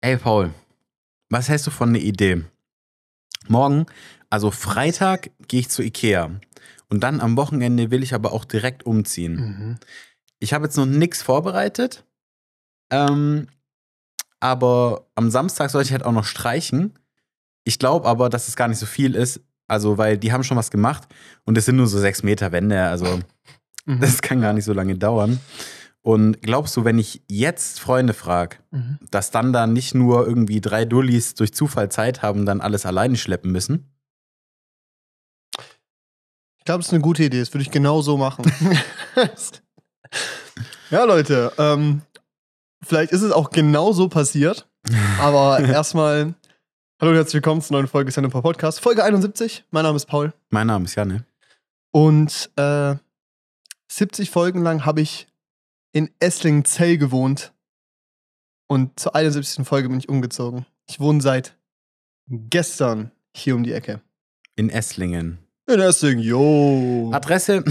Ey, Paul, was hältst du von der Idee? Morgen, also Freitag, gehe ich zu Ikea. Und dann am Wochenende will ich aber auch direkt umziehen. Mhm. Ich habe jetzt noch nichts vorbereitet. Ähm, aber am Samstag sollte ich halt auch noch streichen. Ich glaube aber, dass es gar nicht so viel ist. Also, weil die haben schon was gemacht und es sind nur so sechs Meter Wände. Also, Mhm. das kann gar nicht so lange dauern. Und glaubst du, wenn ich jetzt Freunde frage, Mhm. dass dann da nicht nur irgendwie drei Dullis durch Zufall Zeit haben und dann alles alleine schleppen müssen? Ich glaube, das ist eine gute Idee. Das würde ich genau so machen. ja, Leute, ähm, vielleicht ist es auch genau so passiert. Aber erstmal, hallo und herzlich willkommen zur neuen Folge Stand Podcast. Folge 71. Mein Name ist Paul. Mein Name ist Janne. Und äh, 70 Folgen lang habe ich in Esslingenzell gewohnt. Und zur 71. Folge bin ich umgezogen. Ich wohne seit gestern hier um die Ecke. In Esslingen. In Esslingen, yo. Adresse?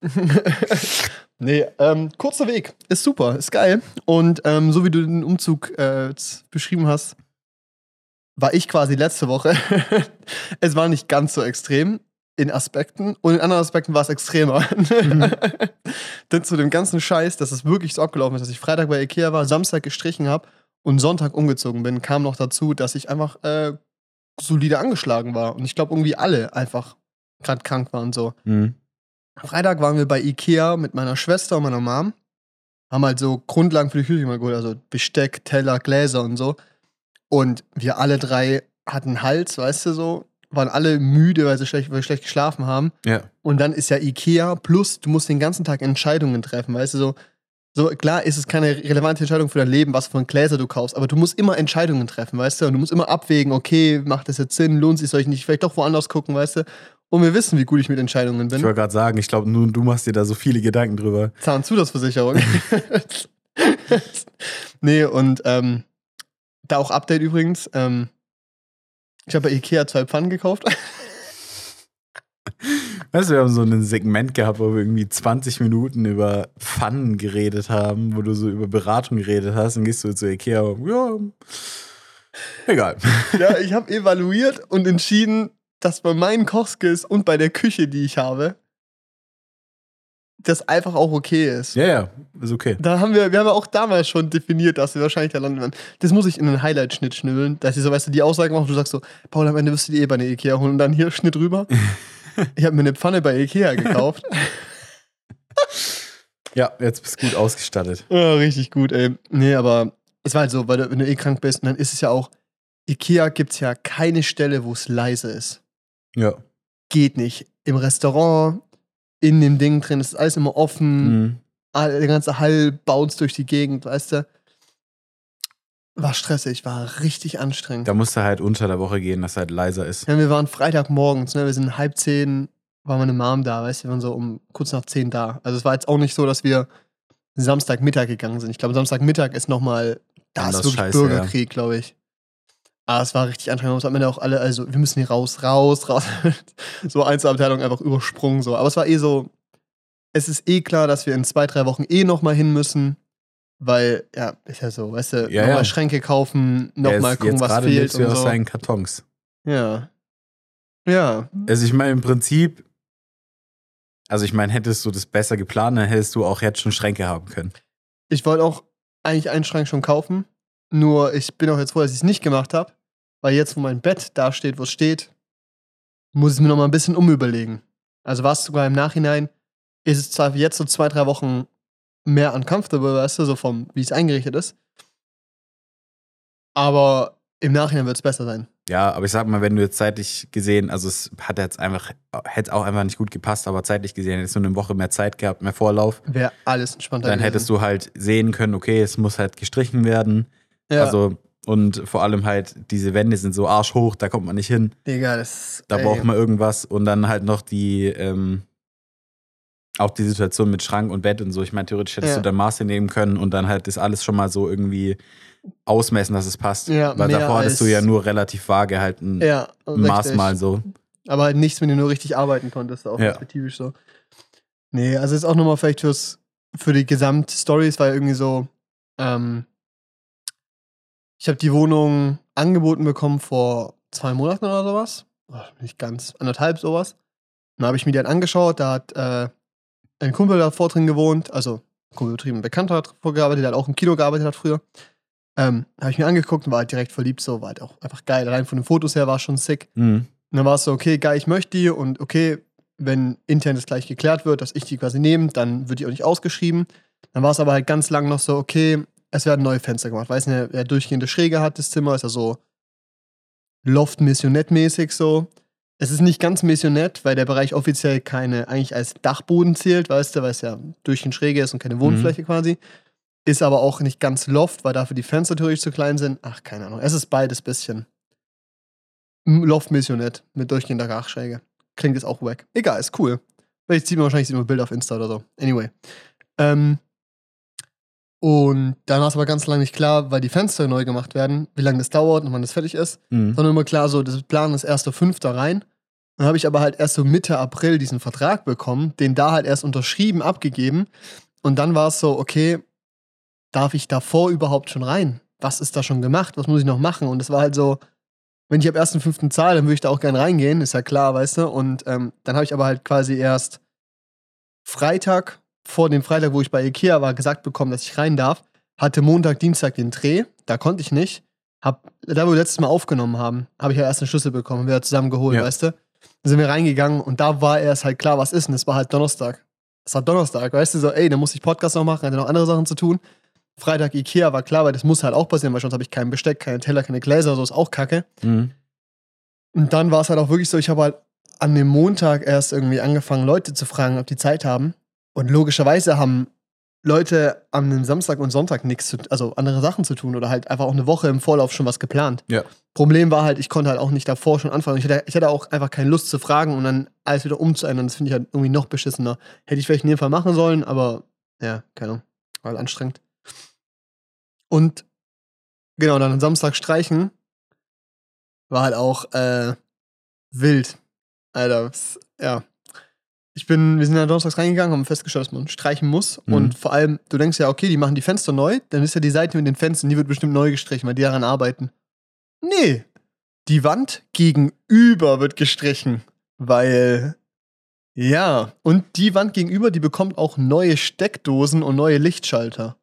nee, ähm, kurzer Weg. Ist super, ist geil. Und ähm, so wie du den Umzug äh, beschrieben hast, war ich quasi letzte Woche. es war nicht ganz so extrem in Aspekten und in anderen Aspekten war es extremer. Denn zu dem ganzen Scheiß, dass es wirklich so abgelaufen ist, dass ich Freitag bei Ikea war, Samstag gestrichen habe und Sonntag umgezogen bin, kam noch dazu, dass ich einfach äh, solide angeschlagen war. Und ich glaube, irgendwie alle einfach gerade krank waren und so. Hm. Freitag waren wir bei Ikea mit meiner Schwester und meiner Mom. Haben halt so Grundlagen für die Küche mal geholt, also Besteck, Teller, Gläser und so. Und wir alle drei hatten Hals, weißt du so, waren alle müde, weil sie schlecht, weil wir schlecht geschlafen haben. Ja. Und dann ist ja Ikea plus, du musst den ganzen Tag Entscheidungen treffen, weißt du so. So, klar ist es keine relevante Entscheidung für dein Leben, was für Gläser du kaufst, aber du musst immer Entscheidungen treffen, weißt du? Und du musst immer abwägen, okay, macht das jetzt Sinn, lohnt sich, soll ich nicht vielleicht doch woanders gucken, weißt du? Und wir wissen, wie gut ich mit Entscheidungen bin. Ich wollte gerade sagen, ich glaube, nur du machst dir da so viele Gedanken drüber. Zahnzusatzversicherung. nee, und ähm, da auch Update übrigens. Ähm, ich habe bei Ikea zwei Pfannen gekauft. Weißt du, wir haben so ein Segment gehabt, wo wir irgendwie 20 Minuten über Pfannen geredet haben, wo du so über Beratung geredet hast und gehst du zu Ikea, ja, egal. ja, ich habe evaluiert und entschieden, dass bei meinen Kochskills und bei der Küche, die ich habe, das einfach auch okay ist. Ja, ja, ist okay. Da haben wir, wir haben ja auch damals schon definiert, dass wir wahrscheinlich da landen werden. Das muss ich in einen Highlight-Schnitt schnübeln, dass ich so, weißt du, die Aussage mache, du sagst so, Paul, am Ende wirst du die eh bei der Ikea holen und dann hier Schnitt rüber. ich habe mir eine Pfanne bei Ikea gekauft. Ja, jetzt bist du gut ausgestattet. Ja, richtig gut, ey. Nee, aber es war halt so, weil du, wenn du eh krank bist, dann ist es ja auch, Ikea gibt's ja keine Stelle, wo es leise ist. Ja. Geht nicht. Im Restaurant, in dem Ding drin, ist alles immer offen. Mhm. all- der ganze Hall bounce durch die Gegend, weißt du. War stressig, war richtig anstrengend. Da musst du halt unter der Woche gehen, dass halt leiser ist. Ja, wir waren Freitagmorgens, ne? Wir sind halb zehn, war meine Mom da, weißt du, wir waren so um kurz nach zehn da. Also es war jetzt auch nicht so, dass wir Samstagmittag gegangen sind. Ich glaube, Samstagmittag ist nochmal, da ist wirklich scheiße, Bürgerkrieg, glaube ich. Aber es war richtig anstrengend. Es haben wir auch alle, also wir müssen hier raus, raus, raus. so Einzelabteilung einfach übersprungen so. Aber es war eh so, es ist eh klar, dass wir in zwei, drei Wochen eh nochmal hin müssen. Weil, ja, ist ja so, weißt du, Ja, nochmal ja. Schränke kaufen, nochmal gucken, jetzt was fehlt und aus so. deinen Kartons. Ja. Ja. Also ich meine im Prinzip, also ich meine, hättest du das besser geplant, dann hättest du auch jetzt schon Schränke haben können. Ich wollte auch eigentlich einen Schrank schon kaufen. Nur ich bin auch jetzt froh, dass ich es nicht gemacht habe. Weil jetzt, wo mein Bett da steht, wo es steht, muss ich es mir noch mal ein bisschen umüberlegen. Also war es sogar im Nachhinein, ist es zwar jetzt so zwei, drei Wochen mehr uncomfortable, weißt du, so vom, wie es eingerichtet ist. Aber im Nachhinein wird es besser sein. Ja, aber ich sag mal, wenn du jetzt zeitlich gesehen, also es hat jetzt einfach, hätte auch einfach nicht gut gepasst, aber zeitlich gesehen hättest du eine Woche mehr Zeit gehabt, mehr Vorlauf, Wäre alles entspannter dann hättest du halt sehen können, okay, es muss halt gestrichen werden. Ja, Also, und vor allem halt, diese Wände sind so arschhoch, da kommt man nicht hin. Digga, das Da ey, braucht man irgendwas und dann halt noch die, ähm, auch die Situation mit Schrank und Bett und so. Ich meine, theoretisch hättest Ja. du dann Maße nehmen können und dann halt das alles schon mal so irgendwie ausmessen, dass es passt. Ja, Weil davor hattest du ja nur relativ vage halt ein ja, Maß richtig. mal so. Aber halt nichts, wenn du nur richtig arbeiten konntest, auch Ja. perspektivisch so. Nee, also ist auch nochmal vielleicht fürs, für die Gesamtstory, es war ja irgendwie so, ähm, Ich habe die Wohnung angeboten bekommen vor zwei Monaten oder sowas. Nicht ganz, anderthalb sowas. Dann habe ich mir die dann angeschaut. Da hat äh, ein Kumpel davor drin gewohnt, also ein Kumpel betrieben, ein Bekannter hat vorgearbeitet, der hat auch im Kino gearbeitet hat früher. Ähm, habe ich mir angeguckt und war halt direkt verliebt, so war halt auch einfach geil. Allein von den Fotos her war schon sick. Mhm. Und dann war es so, okay, geil, ich möchte die und okay, wenn intern das gleich geklärt wird, dass ich die quasi nehme, dann wird die auch nicht ausgeschrieben. Dann war es aber halt ganz lang noch so, okay, es werden neue Fenster gemacht. Weiß nicht, wer durchgehende Schräge hat, das Zimmer ist ja so Loft-Missionett-mäßig so. Es ist nicht ganz Missionett, weil der Bereich offiziell keine, eigentlich als Dachboden zählt, weißt du, weil es ja durchgehend Schräge ist und keine Wohnfläche quasi. Ist aber auch nicht ganz Loft, weil dafür die Fenster theoretisch zu klein sind. Ach, keine Ahnung. Es ist beides bisschen. Loft-Missionett mit durchgehender Dachschräge. Klingt jetzt auch wack. Egal, ist cool. Vielleicht zieht man wahrscheinlich sieht man ein Bild auf Insta oder so. Anyway. Ähm, und dann war es aber ganz lange nicht klar, weil die Fenster neu gemacht werden, wie lange das dauert und wann das fertig ist. Mhm. Sondern immer klar, so, das Plan ist 1.5. rein. Dann habe ich aber halt erst so Mitte April diesen Vertrag bekommen, den da halt erst unterschrieben, abgegeben. Und dann war es so, okay, darf ich davor überhaupt schon rein? Was ist da schon gemacht? Was muss ich noch machen? Und es war halt so, wenn ich ab 1.5. zahle, dann würde ich da auch gern reingehen, ist ja klar, weißt du? Und ähm, dann habe ich aber halt quasi erst Freitag, vor dem Freitag, wo ich bei Ikea war, gesagt bekommen, dass ich rein darf. Hatte Montag, Dienstag den Dreh, da konnte ich nicht. Hab, da wo wir letztes Mal aufgenommen haben, habe ich ja erst einen Schlüssel bekommen, wir haben zusammen geholt, Ja. weißt du? Dann sind wir reingegangen und da war erst halt klar, was ist und es war halt Donnerstag. Es war Donnerstag, weißt du, so, ey, da muss ich Podcast noch machen, hatte noch andere Sachen zu tun. Freitag Ikea war klar, weil das muss halt auch passieren, weil sonst habe ich kein Besteck, keine Teller, keine Gläser, so ist auch kacke. Mhm. Und dann war es halt auch wirklich so, ich habe halt an dem Montag erst irgendwie angefangen, Leute zu fragen, ob die Zeit haben. Und logischerweise haben Leute an dem Samstag und Sonntag nichts zu, also andere Sachen zu tun oder halt einfach auch eine Woche im Vorlauf schon was geplant. Ja. Problem war halt, ich konnte halt auch nicht davor schon anfangen. Ich hatte, ich hatte auch einfach keine Lust zu fragen und dann alles wieder umzuändern. Das finde ich halt irgendwie noch beschissener. Hätte ich vielleicht in dem Fall machen sollen, aber ja, keine Ahnung. War halt anstrengend. Und genau, dann am Samstag streichen war halt auch äh, wild. Alter, ja. Ich bin, wir sind ja donnerstags reingegangen, haben festgestellt, dass man streichen muss. Mhm. Und vor allem, du denkst ja, okay, die machen die Fenster neu, dann ist ja die Seite mit den Fenstern, die wird bestimmt neu gestrichen, weil die daran arbeiten. Nee. Die Wand gegenüber wird gestrichen, weil ja, und die Wand gegenüber, die bekommt auch neue Steckdosen und neue Lichtschalter.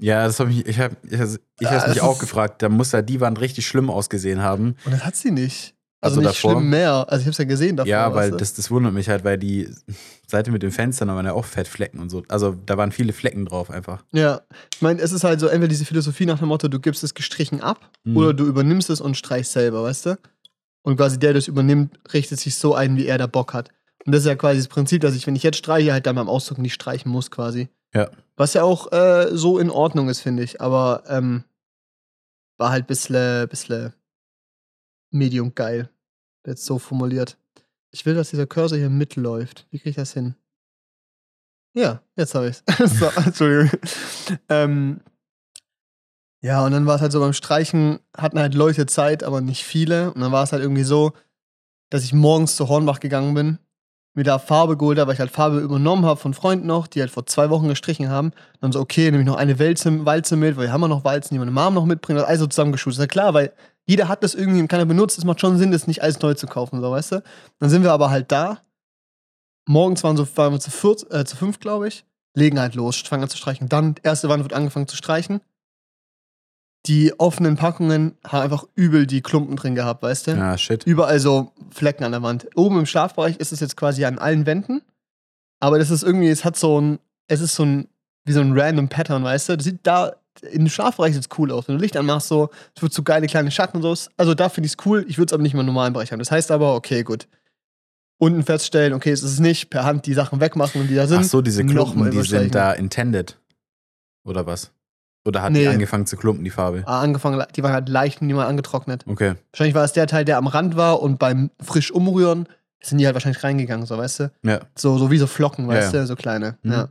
Ja, das habe ich, ich habe ich, hab- ich Ah, mich auch gefragt. Da muss ja die Wand richtig schlimm ausgesehen haben. Und das hat sie nicht. Also, Also nicht davor? schlimm mehr. Also ich hab's ja gesehen davor. ja, weil weißt du? das, das wundert mich halt, weil die Seite mit den Fenstern, da waren ja auch Fettflecken und so. Also da waren viele Flecken drauf einfach. Ja, ich meine, es ist halt so entweder diese Philosophie nach dem Motto, du gibst es gestrichen ab Mhm. oder du übernimmst es und streichst selber, weißt du? Und quasi der, der das übernimmt, richtet sich so ein, wie er da Bock hat. Und das ist ja quasi das Prinzip, dass ich, wenn ich jetzt streiche, halt dann beim Auszug nicht streichen muss, quasi. Ja. Was ja auch äh, so in Ordnung ist, finde ich. Aber ähm, war halt bisschen, bisschen medium geil. Jetzt so formuliert. Ich will, dass dieser Cursor hier mitläuft. Wie kriege ich das hin? Ja, jetzt habe ich es. so, Entschuldigung. Ähm, ja, und dann war es halt so beim Streichen, hatten halt Leute Zeit, aber nicht viele. Und dann war es halt irgendwie so, dass ich morgens zu Hornbach gegangen bin, mir da Farbe geholt habe, weil ich halt Farbe übernommen habe von Freunden noch, die halt vor zwei Wochen gestrichen haben. Und dann so, okay, nehme ich noch eine Walze, Walze mit, weil wir haben ja noch Walzen, die meine Mom noch mitbringt, das alles so zusammengeschult. Ist ja klar, weil jeder hat das irgendwie und keiner benutzt. Es macht schon Sinn, das nicht alles neu zu kaufen, so, weißt du? Dann sind wir aber halt da. Morgens waren, so, waren wir zu, viert, äh, zu fünf, glaube ich. Legen halt los, fangen an zu streichen. Dann, erste Wand wird angefangen zu streichen. Die offenen Packungen haben einfach übel die Klumpen drin gehabt, weißt du? Ja, shit. Überall so Flecken an der Wand. Oben im Schlafbereich ist es jetzt quasi an allen Wänden. Aber das ist irgendwie, es hat so ein, es ist so ein, wie so ein random Pattern, weißt du? Das sieht da, im Schlafbereich sieht es cool aus. Wenn du Licht anmachst, so, es wird so geile kleine Schatten und so. Also da finde ich es cool. Ich würde es aber nicht mehr im normalen Bereich haben. Das heißt aber, okay, gut. Unten feststellen, okay, es ist nicht, per Hand die Sachen wegmachen, die da sind. Ach so, diese Klumpen, mal die sind da intended. Oder was? Oder hat Nee. die angefangen zu klumpen, die Farbe? Ah, angefangen, die waren halt leicht und waren angetrocknet. Okay. Wahrscheinlich war es der Teil, der am Rand war und beim frisch umrühren sind die halt wahrscheinlich reingegangen, so, weißt du? Ja. So, so wie so Flocken, Ja, weißt ja. du, so kleine. Mhm. Ja.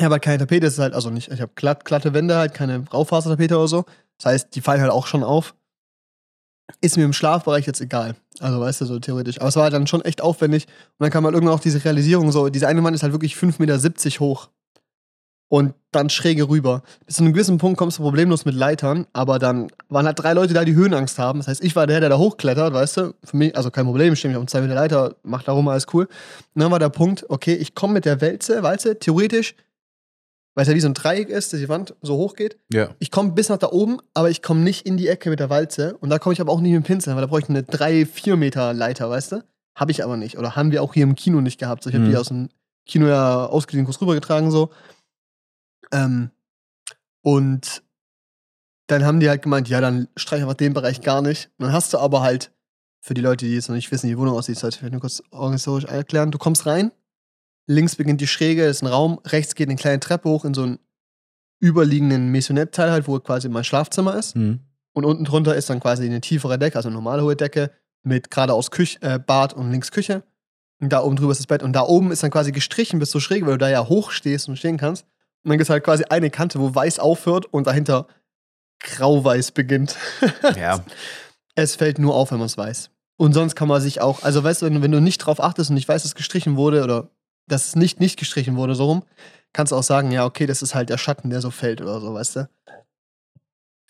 Habe halt keine Tapete, das ist halt, also nicht, ich habe glatt, glatte Wände halt, keine Raufasertapete oder so. Das heißt, die fallen halt auch schon auf. Ist mir im Schlafbereich jetzt egal. Also, weißt du, so theoretisch. Aber es war halt dann schon echt aufwendig. Und dann kam halt irgendwann auch diese Realisierung, so, diese eine Wand ist halt wirklich 5,70 Meter hoch. und dann schräge rüber. Bis zu einem gewissen Punkt kommst du problemlos mit Leitern, aber dann waren halt drei Leute da, die Höhenangst haben. Das heißt, ich war der, der da hochklettert, weißt du? Für mich, also kein Problem, ich stehe mich auf zwei Meter Leiter, mach da rum, alles cool. Und dann war der Punkt, okay, ich komme mit der Wälze, Walze, theoretisch, weil es ja wie so ein Dreieck ist, dass die Wand so hoch geht. Ja. Ich komme bis nach da oben, aber ich komme nicht in die Ecke mit der Walze. Und da komme ich aber auch nicht mit dem Pinsel, weil da brauche ich eine 3, 4 Meter Leiter, weißt du? Habe ich aber nicht. Oder haben wir auch hier im Kino nicht gehabt. So, ich habe Mhm. die aus dem Kino ja ausgeliehen, kurz rübergetragen, so. Ähm, und dann haben die halt gemeint, ja, dann streich einfach den Bereich gar nicht. Und dann hast du aber halt, für die Leute, die jetzt noch nicht wissen, wie die Wohnung aussieht, sollte ich vielleicht nur kurz organisatorisch erklären. Du kommst rein, links beginnt die Schräge, ist ein Raum, rechts geht eine kleine Treppe hoch in so einen überliegenden Maisonette-Teil halt, wo quasi mein Schlafzimmer ist. Mhm. Und unten drunter ist dann quasi eine tiefere Decke, also eine normale hohe Decke, mit geradeaus Küche, äh, Bad und links Küche. Und da oben drüber ist das Bett. Und da oben ist dann quasi gestrichen bis so schräg, weil du da ja hoch stehst und stehen kannst. Und dann gibt es halt quasi eine Kante, wo weiß aufhört und dahinter grau-weiß beginnt. Ja. Es fällt nur auf, wenn man es weiß. Und sonst kann man sich auch, also weißt du, wenn, du- wenn du nicht drauf achtest und nicht weißt, dass es gestrichen wurde oder dass es nicht nicht gestrichen wurde, so rum, kannst du auch sagen, ja, okay, das ist halt der Schatten, der so fällt oder so, weißt du.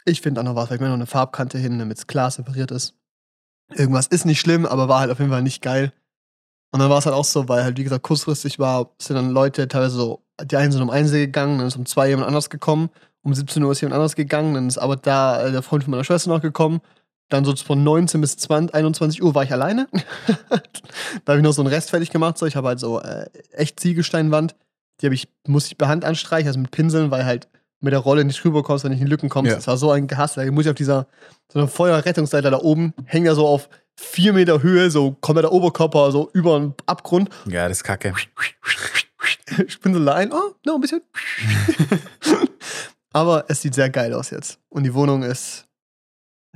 Ich finde auch noch was, vielleicht mal noch eine Farbkante hin, damit es klar separiert ist. Irgendwas ist nicht schlimm, aber war halt auf jeden Fall nicht geil. Und dann war es halt auch so, weil halt, wie gesagt, kurzfristig war, sind dann Leute teilweise so, die einen sind um eins gegangen, dann ist um zwei jemand anders gekommen, um 17 Uhr ist jemand anders gegangen, dann ist aber da äh, der Freund von meiner Schwester noch gekommen. Dann so von 19 bis 20, 21 Uhr war ich alleine. da habe ich noch so einen Rest fertig gemacht. So. Ich habe halt so äh, echt Ziegelsteinwand. Die habe ich, muss ich per Hand anstreichen, also mit Pinseln, weil halt mit der Rolle nicht rüberkommst, wenn ich in Lücken kommst. Ja. Das war so ein Gehass. Da muss ich auf dieser so einer Feuerrettungsseite da oben, hängt da so auf vier Meter Höhe, so kompletter Oberkörper, so über den Abgrund. Ja, das ist kacke. Spinsel da ein, oh, noch ein bisschen. Aber es sieht sehr geil aus jetzt. Und die Wohnung ist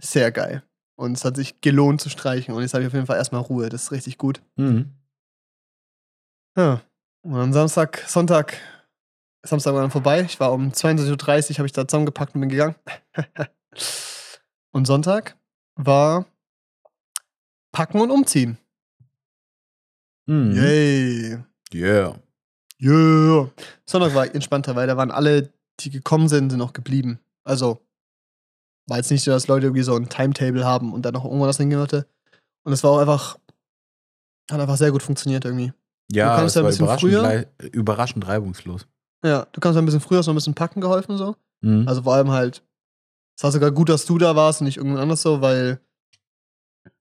sehr geil. Und es hat sich gelohnt zu streichen. Und jetzt habe ich auf jeden Fall erstmal Ruhe. Das ist richtig gut. Mhm. Ja. Und am Samstag, Sonntag, Samstag war dann vorbei. Ich war um 22.30 Uhr, habe ich da zusammengepackt und bin gegangen. und Sonntag war Packen und Umziehen. Mhm. Yay. Yeah. Yeah. Sonntag war entspannter, weil da waren alle, die gekommen sind, sind noch geblieben. Also war jetzt nicht so, dass Leute irgendwie so ein Timetable haben und dann noch irgendwo was hingehen wollte. Und es war auch einfach, hat einfach sehr gut funktioniert irgendwie. Ja, Du kamst es ja ein bisschen überraschend, früher. überraschend reibungslos. Ja, du kannst ein bisschen früher hast noch ein bisschen packen geholfen so. Mhm. Also vor allem halt, es war sogar gut, dass du da warst und nicht irgendwann anders so, weil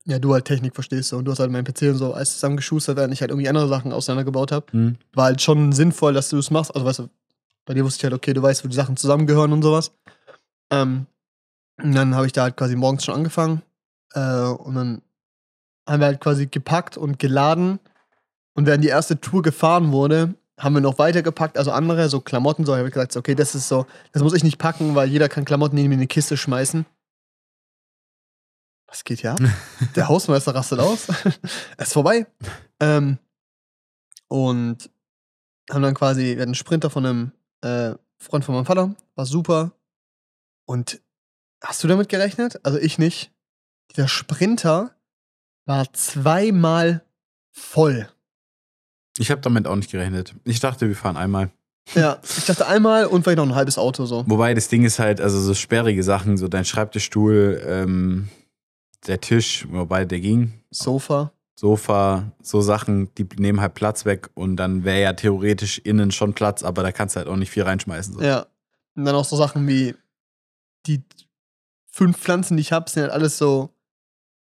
ja, du halt Technik verstehst so und du hast halt meinen PC und so alles zusammengeschustert, während ich halt irgendwie andere Sachen auseinandergebaut habe. Mhm. war halt schon sinnvoll, dass du es machst. Also, weißt du, bei dir wusste ich halt, okay, du weißt, wo die Sachen zusammengehören und sowas. Ähm, und dann habe ich da halt quasi morgens schon angefangen. Äh, und dann haben wir halt quasi gepackt und geladen. Und während die erste Tour gefahren wurde, haben wir noch weiter gepackt, also andere, so Klamotten, so habe ich gesagt, okay, das ist so, das muss ich nicht packen, weil jeder kann Klamotten in eine Kiste schmeißen. Was geht hier ab? Der Hausmeister rastet aus. es ist vorbei. Ähm, und haben dann quasi, wir hatten einen Sprinter von einem äh, Freund von meinem Vater, war super. Und hast du damit gerechnet? Also ich nicht. Dieser Sprinter war zweimal voll. Ich habe damit auch nicht gerechnet. Ich dachte, wir fahren einmal. Ja, ich dachte einmal und vielleicht noch ein halbes Auto so. Wobei das Ding ist halt, also so sperrige Sachen, so dein Schreibtischstuhl, ähm, der Tisch, wobei der ging, Sofa. Sofa, so Sachen, die nehmen halt Platz weg und dann wäre ja theoretisch innen schon Platz, aber da kannst du halt auch nicht viel reinschmeißen. So. Ja. Und dann auch so Sachen wie die fünf Pflanzen, die ich habe, sind halt alles so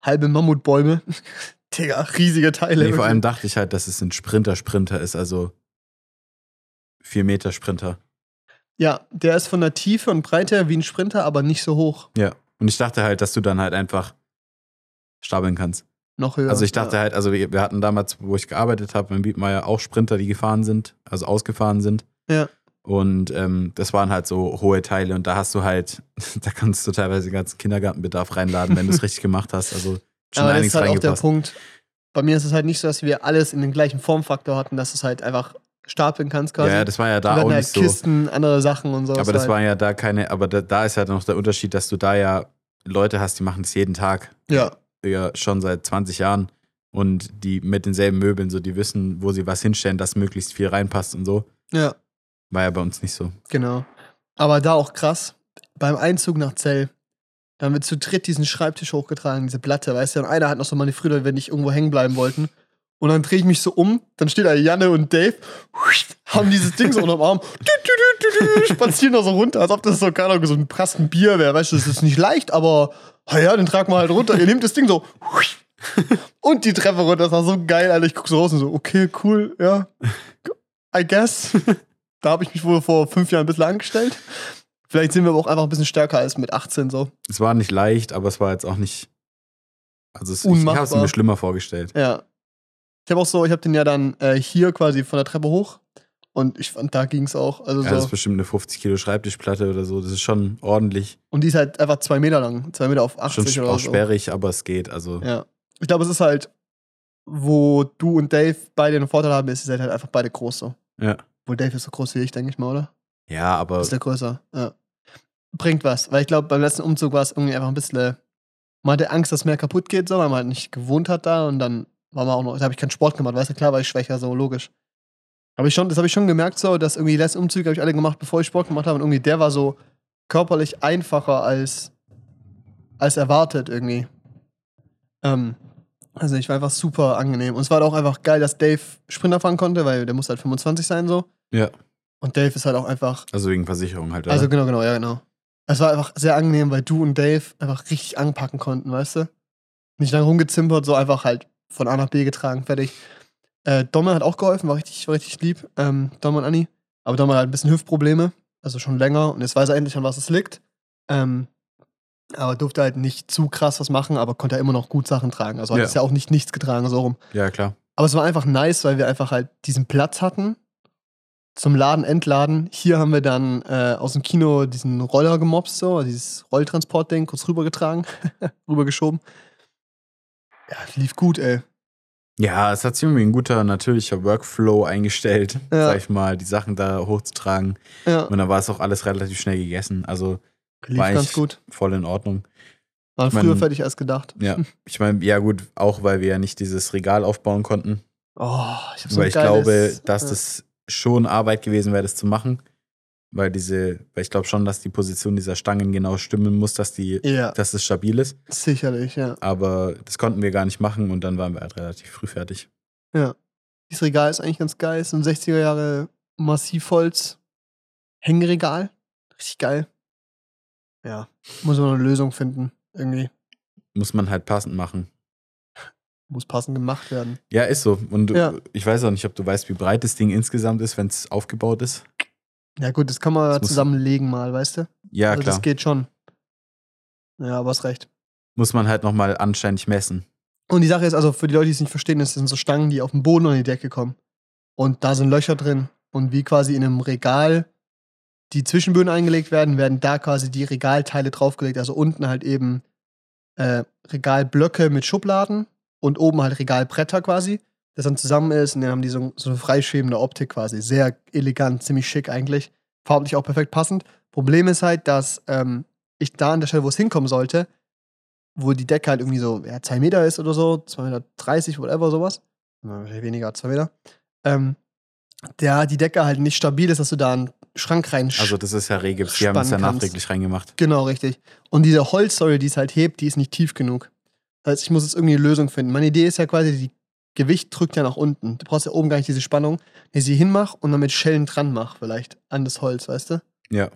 halbe Mammutbäume. Digga, riesige Teile. Nee, vor allem dachte ich halt, dass es ein Sprinter-Sprinter ist, also 4 Meter Sprinter. Ja, der ist von der Tiefe und Breite wie ein Sprinter, aber nicht so hoch. Ja. Und ich dachte halt, dass du dann halt einfach stapeln kannst. Noch höher. Also ich dachte ja. halt, also wir, wir hatten damals, wo ich gearbeitet habe, in Bietmeier auch Sprinter, die gefahren sind, also ausgefahren sind. Ja. Und ähm, das waren halt so hohe Teile und da hast du halt, da kannst du teilweise den ganzen Kindergartenbedarf reinladen, wenn du es richtig gemacht hast. Also schon Aber das ist halt auch der. Punkt. Bei mir ist es halt nicht so, dass wir alles in den gleichen Formfaktor hatten, dass du es halt einfach stapeln kannst quasi. Ja, das war ja da auch halt nicht so. Kisten, andere Sachen und so. Aber das halt, war ja da keine, aber da, da ist halt noch der Unterschied, dass du da ja Leute hast, die machen das jeden Tag. Ja, Ja, schon seit 20 Jahren. Und die mit denselben Möbeln, so die wissen, wo sie was hinstellen, dass möglichst viel reinpasst und so. ja. War ja bei uns nicht so. Genau. Aber da auch krass. Beim Einzug nach Zell, da haben wir zu dritt diesen Schreibtisch hochgetragen, diese Platte, weißt du? Und einer hat noch so meine Früher, wenn ich irgendwo hängen bleiben wollten. Und dann drehe ich mich so um, dann steht da Janne und Dave, haben dieses Ding so unterm Arm, spazieren da so runter, als ob das so, keine so ein prasten Bier wäre. Weißt du, das ist nicht leicht, aber ja, den tragen wir halt runter. Ihr nehmt das Ding so und die Treppe runter. Das war so geil, Alter. Ich guck so raus und so, okay, cool, ja. I guess. Da habe ich mich wohl vor fünf Jahren ein bisschen angestellt. Vielleicht sind wir aber auch einfach ein bisschen stärker als mit 18 so. Es war nicht leicht, aber es war jetzt auch nicht. Also es, ich habe es Unmachbar. mir schlimmer vorgestellt. Ja. Ich habe auch so, ich habe den ja dann äh, hier quasi von der Treppe hoch und ich fand, da ging es auch. Also Ja, das so. ist bestimmt eine 50 Kilo Schreibtischplatte oder so. Das ist schon ordentlich. Und die ist halt einfach zwei Meter lang, zwei Meter auf 80 Schon oder auch so. sperrig, aber es geht. Also Ja. Ich glaube, es ist halt, wo du und Dave beide einen Vorteil haben, ist, ihr seid halt einfach beide groß so. ja. Wo Dave ist so groß wie ich, denke ich mal, oder? Ja, aber Ist der größer. Ja. Bringt was, weil ich glaube, beim letzten Umzug war es irgendwie einfach ein bisschen. äh, Man hatte Angst, dass mehr kaputt geht, so, weil man halt nicht gewohnt hat da und dann war man auch noch, da habe ich keinen Sport gemacht, weißt du, klar war ich schwächer, so logisch. Aber ich schon, das habe ich schon gemerkt, so, dass irgendwie die letzten Umzüge habe ich alle gemacht, bevor ich Sport gemacht habe und irgendwie der war so körperlich einfacher als, als erwartet irgendwie. Ähm, also ich war einfach super angenehm. Und es war auch einfach geil, dass Dave Sprinter fahren konnte, weil der muss halt 25 sein so. ja. Und Dave ist halt auch einfach Also wegen Versicherung halt. Oder? also genau, genau, ja, genau. Es war einfach sehr angenehm, weil du und Dave einfach richtig anpacken konnten, weißt du? Nicht lange rumgezimpert, so einfach halt von A nach B getragen, fertig. Äh, Domme hat auch geholfen, war richtig, war richtig lieb. Ähm, Domme und Anni. Aber Domme hat halt ein bisschen Hüftprobleme, also schon länger. Und jetzt weiß er endlich, an was es liegt. Ähm, aber durfte halt nicht zu krass was machen, aber konnte ja immer noch gut Sachen tragen. Also hat Ja. es ja auch nicht nichts getragen, so rum. ja, klar. Aber es war einfach nice, weil wir einfach halt diesen Platz hatten zum Laden, Entladen. Hier haben wir dann äh, aus dem Kino diesen Roller gemobst, so, dieses Rolltransportding, kurz rübergetragen, rübergeschoben. Ja, lief gut, ey. Ja, es hat sich irgendwie ein guter, natürlicher Workflow eingestellt, Ja. sag ich mal, die Sachen da hochzutragen. Ja, Und dann war es auch alles relativ schnell gegessen. Also lief war ganz gut. voll in Ordnung. War ich mein- früher fertig als gedacht. Ja, ich meine, ja gut, auch weil wir ja nicht dieses Regal aufbauen konnten. Oh, ich hab so weil ich geiles- glaube, dass ja. das schon Arbeit gewesen wäre, das zu machen. Weil diese, weil ich glaube schon, dass die Position dieser Stangen genau stimmen muss, dass die, Ja, dass es stabil ist. sicherlich, ja. Aber das konnten wir gar nicht machen und dann waren wir halt relativ früh fertig. Ja. Dieses Regal ist eigentlich ganz geil. Ist ein 60er Jahre Massivholz Hängeregal. Richtig geil. Ja. Muss man eine Lösung finden. Irgendwie. Muss man halt passend machen. Muss passend gemacht werden. Ja, ist so. Und Ja. ich weiß auch nicht, ob du weißt, wie breit das Ding insgesamt ist, wenn es aufgebaut ist. Ja, gut, das kann man Das zusammenlegen mal, weißt du? Ja, also klar. das geht schon. Ja, aber hast recht. Muss man halt nochmal anständig messen. Und die Sache ist, also für die Leute, die es nicht verstehen, das sind so Stangen, die auf den Boden und die Decke kommen. Und da sind Löcher drin. Und wie quasi in einem Regal die Zwischenböden eingelegt werden, werden da quasi die Regalteile draufgelegt. Also unten halt eben äh, Regalblöcke mit Schubladen und oben halt Regalbretter quasi, das dann zusammen ist. Und dann haben die so, so eine freischwebende Optik quasi. Sehr elegant, ziemlich schick eigentlich. Farblich auch perfekt passend. Problem ist halt, dass ähm, ich da an der Stelle, wo es hinkommen sollte, wo die Decke halt irgendwie so ja, 2 Meter ist oder so, 2,30 Meter, 30, whatever, sowas. Weniger, 2 Meter. Ähm, der die Decke halt nicht stabil ist, dass du da einen Schrank rein Also das ist ja Regips, die haben es ja nachträglich reingemacht. Genau, richtig. Und diese Holzsäule, die es halt hebt, die ist nicht tief genug. Das heißt, ich muss jetzt irgendwie eine Lösung finden. Meine Idee ist ja quasi, die Gewicht drückt ja nach unten. Du brauchst ja oben gar nicht diese Spannung, die sie hinmach und dann mit Schellen dran mach, vielleicht an das Holz, weißt du? Ja.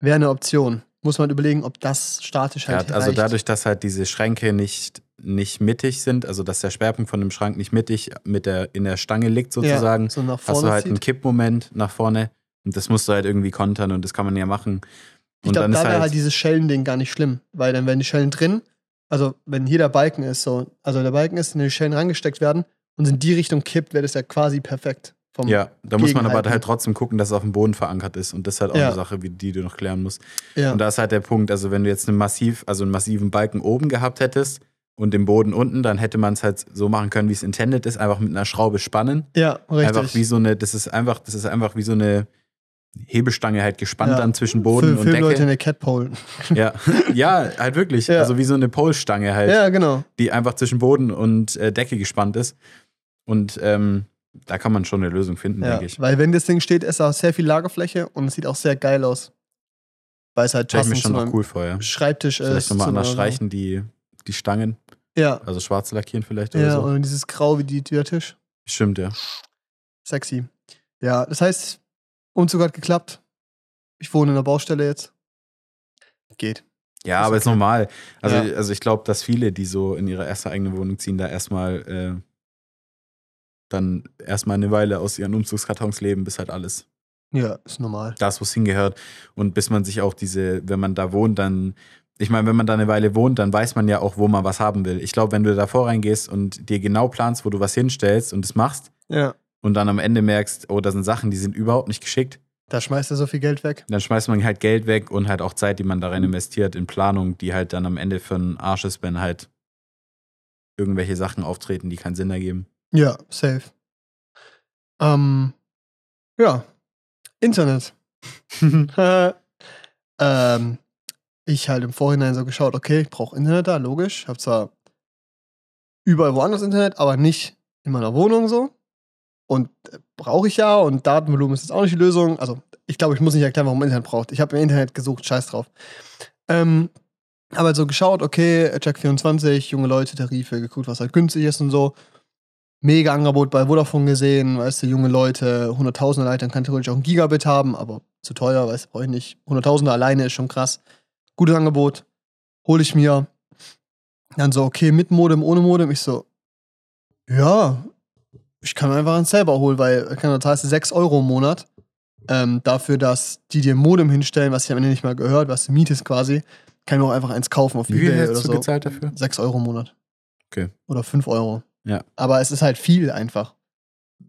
Wäre eine Option. Muss man überlegen, ob das statisch ja halt also reicht. dadurch, dass halt diese Schränke nicht, nicht mittig sind, also dass der Schwerpunkt von dem Schrank nicht mittig mit der, in der Stange liegt sozusagen, ja, so hast du halt zieht. einen Kippmoment nach vorne und das musst du halt irgendwie kontern und das kann man ja machen. Ich Und glaube, dann da wäre halt, halt dieses Schellending gar nicht schlimm, weil dann werden die Schellen drin, also wenn hier der Balken ist, so, also der Balken ist, und die Schellen reingesteckt werden und in die Richtung kippt, wäre das ja quasi perfekt. Vom, ja, da muss man aber halt trotzdem gucken, dass es auf dem Boden verankert ist und das ist halt auch Ja. eine Sache, wie, die du noch klären musst. ja. Und da ist halt der Punkt, also wenn du jetzt einen massiv, also einen massiven Balken oben gehabt hättest und den Boden unten, dann hätte man es halt so machen können, wie es intended ist, einfach mit einer Schraube spannen. ja, richtig. Einfach wie so eine, das ist einfach, das ist einfach wie so eine Hebelstange halt gespannt Ja. dann zwischen Boden Für und Filmleute Decke. eine Catpole. Ja. ja, halt wirklich. Ja. Also wie so eine Polstange halt, Ja, genau. die einfach zwischen Boden und äh, Decke gespannt ist. Und ähm, da kann man schon eine Lösung finden, Ja, denke ich. weil wenn das Ding steht, ist da sehr viel Lagerfläche und es sieht auch sehr geil aus. Weil es halt ich mir schon noch cool vor, ja. Schreibtisch ist. Vielleicht nochmal anders streichen, die, die Stangen, Ja, also schwarz lackieren vielleicht oder ja so. und dieses Grau wie die, der Tisch. Stimmt, ja. Sexy. Ja, das heißt, Umzug hat geklappt. Ich wohne in der Baustelle jetzt. Geht. Ja, Ist aber ist okay. normal. Also, Ja. also ich glaube, dass viele, die so in ihre erste eigene Wohnung ziehen, da erstmal äh, dann erstmal eine Weile aus ihren Umzugskartons leben, bis halt alles Ja, ist normal. das, wo es hingehört. Und bis man sich auch diese, wenn man da wohnt, dann, ich meine, wenn man da eine Weile wohnt, dann weiß man ja auch, wo man was haben will. Ich glaube, wenn du davor reingehst und dir genau planst, wo du was hinstellst und es machst Ja. Und dann am Ende merkst, oh, da sind Sachen, die sind überhaupt nicht geschickt, Da schmeißt er so viel Geld weg. dann schmeißt man halt Geld weg und halt auch Zeit, die man da rein investiert in Planung, die halt dann am Ende für einen Arsch ist, wenn halt irgendwelche Sachen auftreten, die keinen Sinn ergeben. Ja, safe. Ähm, ja. Internet. ähm, ich halt im Vorhinein so geschaut, okay, ich brauche Internet da, logisch. Hab zwar überall woanders Internet, aber nicht in meiner Wohnung so. Und äh, brauche ich ja und Datenvolumen ist jetzt auch nicht die Lösung. Also, ich glaube, ich muss nicht erklären, warum man Internet braucht. Ich habe im Internet gesucht, scheiß drauf. Ähm, aber so geschaut, okay, Check 24, junge Leute, Tarife, geguckt, was halt günstig ist und so. Mega Angebot bei Vodafone gesehen, weißt du, junge Leute, 100.000er Leitern kann theoretisch auch ein Gigabit haben, aber zu teuer, weißt du, brauche ich nicht. 100.000er alleine ist schon krass. Gutes Angebot, hole ich mir. Dann so, okay, mit Modem, ohne Modem. Ich so, ja, ich kann mir einfach eins selber holen, weil da zahlst du 6 Euro im Monat ähm, dafür, dass die dir Modem hinstellen, was ich am Ende nicht mal gehört, was du mietest quasi. Kann ich mir auch einfach eins kaufen auf Wie viel Ebay oder hast du so. gezahlt dafür? 6 Euro im Monat. Okay. Oder 5 Euro. Ja. Aber es ist halt viel einfach.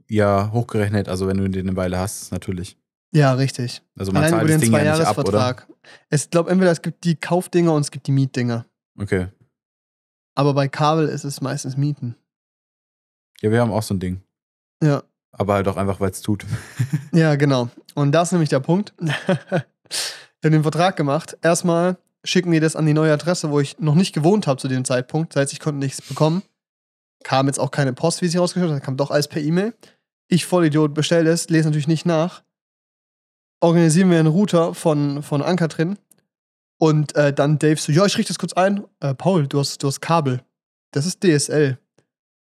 Ja, hochgerechnet, also wenn du den eine Weile hast, natürlich. Ja, richtig. Also man Allein zahlt über das den Ding ja nicht ab, oder? Ich glaube, entweder es gibt die Kaufdinger und es gibt die Mietdinger. Okay. Aber bei Kabel ist es meistens Mieten. Ja, wir haben auch so ein Ding. Ja. Aber halt auch einfach, weil es tut. Ja, genau. Und das ist nämlich der Punkt. Wir haben den Vertrag gemacht. Erstmal schicken die das an die neue Adresse, wo ich noch nicht gewohnt habe zu dem Zeitpunkt. Das heißt, ich konnte nichts bekommen. Kam jetzt auch keine Post, wie sich herausgestellt hat. Kam doch alles per E-Mail. Ich, Vollidiot, bestelle es, lese natürlich nicht nach. Organisieren wir einen Router von, von Anker drin. Und äh, dann Dave so, ja, ich richte das kurz ein. Äh, Paul, du hast, du hast Kabel. Das ist DSL.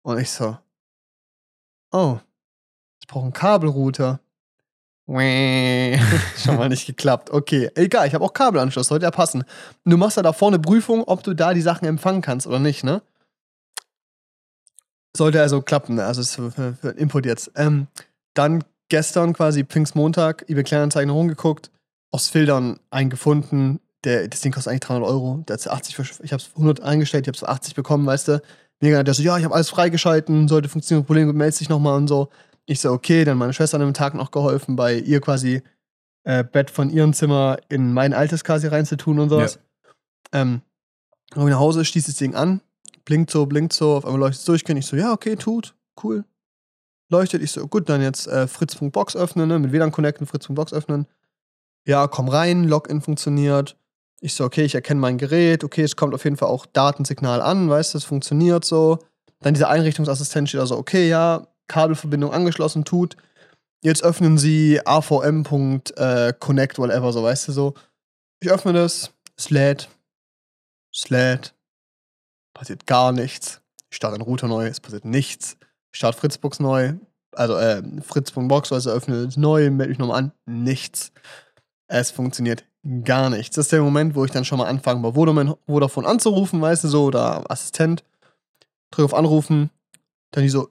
Und ich so, oh, ich brauche einen Kabelrouter. Schon mal nicht geklappt. Okay, egal, ich habe auch Kabelanschluss, sollte ja passen. Du machst ja da vorne Prüfung, ob du da die Sachen empfangen kannst oder nicht, ne? Sollte also klappen, also ist für, für, Input jetzt. Ähm, dann gestern quasi Pfingstmontag, eBay Kleinanzeigen rumgeguckt, aus Filtern einen gefunden, der, das Ding kostet eigentlich 300 Euro, der hat so 80, versch- ich habe es 100 eingestellt, ich habe so 80 bekommen, weißt du. Mega, der so, ja, ich habe alles freigeschalten, sollte funktionieren, Problem, meldest dich nochmal und so. Ich so, okay, dann meine Schwester an dem Tag noch geholfen, bei ihr quasi äh, Bett von ihrem Zimmer in mein altes quasi reinzutun und sowas. Ähm, komm ich nach Hause, schließe das Ding an, blinkt so, blinkt so, auf einmal leuchtet es durchgehen. Ich so, ja, okay, tut, cool. Leuchtet, ich so, gut, dann jetzt äh, Fritz.box öffnen, ne, mit WLAN connecten, Fritz.box öffnen. Ja, komm rein, Login funktioniert. Ich so, okay, ich erkenne mein Gerät, okay, es kommt auf jeden Fall auch Datensignal an, weißt du, es funktioniert so. Dann dieser Einrichtungsassistent steht also, okay, ja, Kabelverbindung angeschlossen, tut. Jetzt öffnen Sie avm.connect, whatever, so, weißt du, so. Ich öffne das, es lädt, es lädt, passiert gar nichts. Ich starte den Router neu, es passiert nichts. Ich starte Fritzbox neu, also äh, Fritz.box, also öffne es neu, melde mich nochmal an, nichts. Es funktioniert gar nichts. Das ist der Moment, wo ich dann schon mal anfange, bei Vodafone, Vodafone anzurufen, weißt du, so, oder Assistent. Drücke auf Anrufen, dann die so,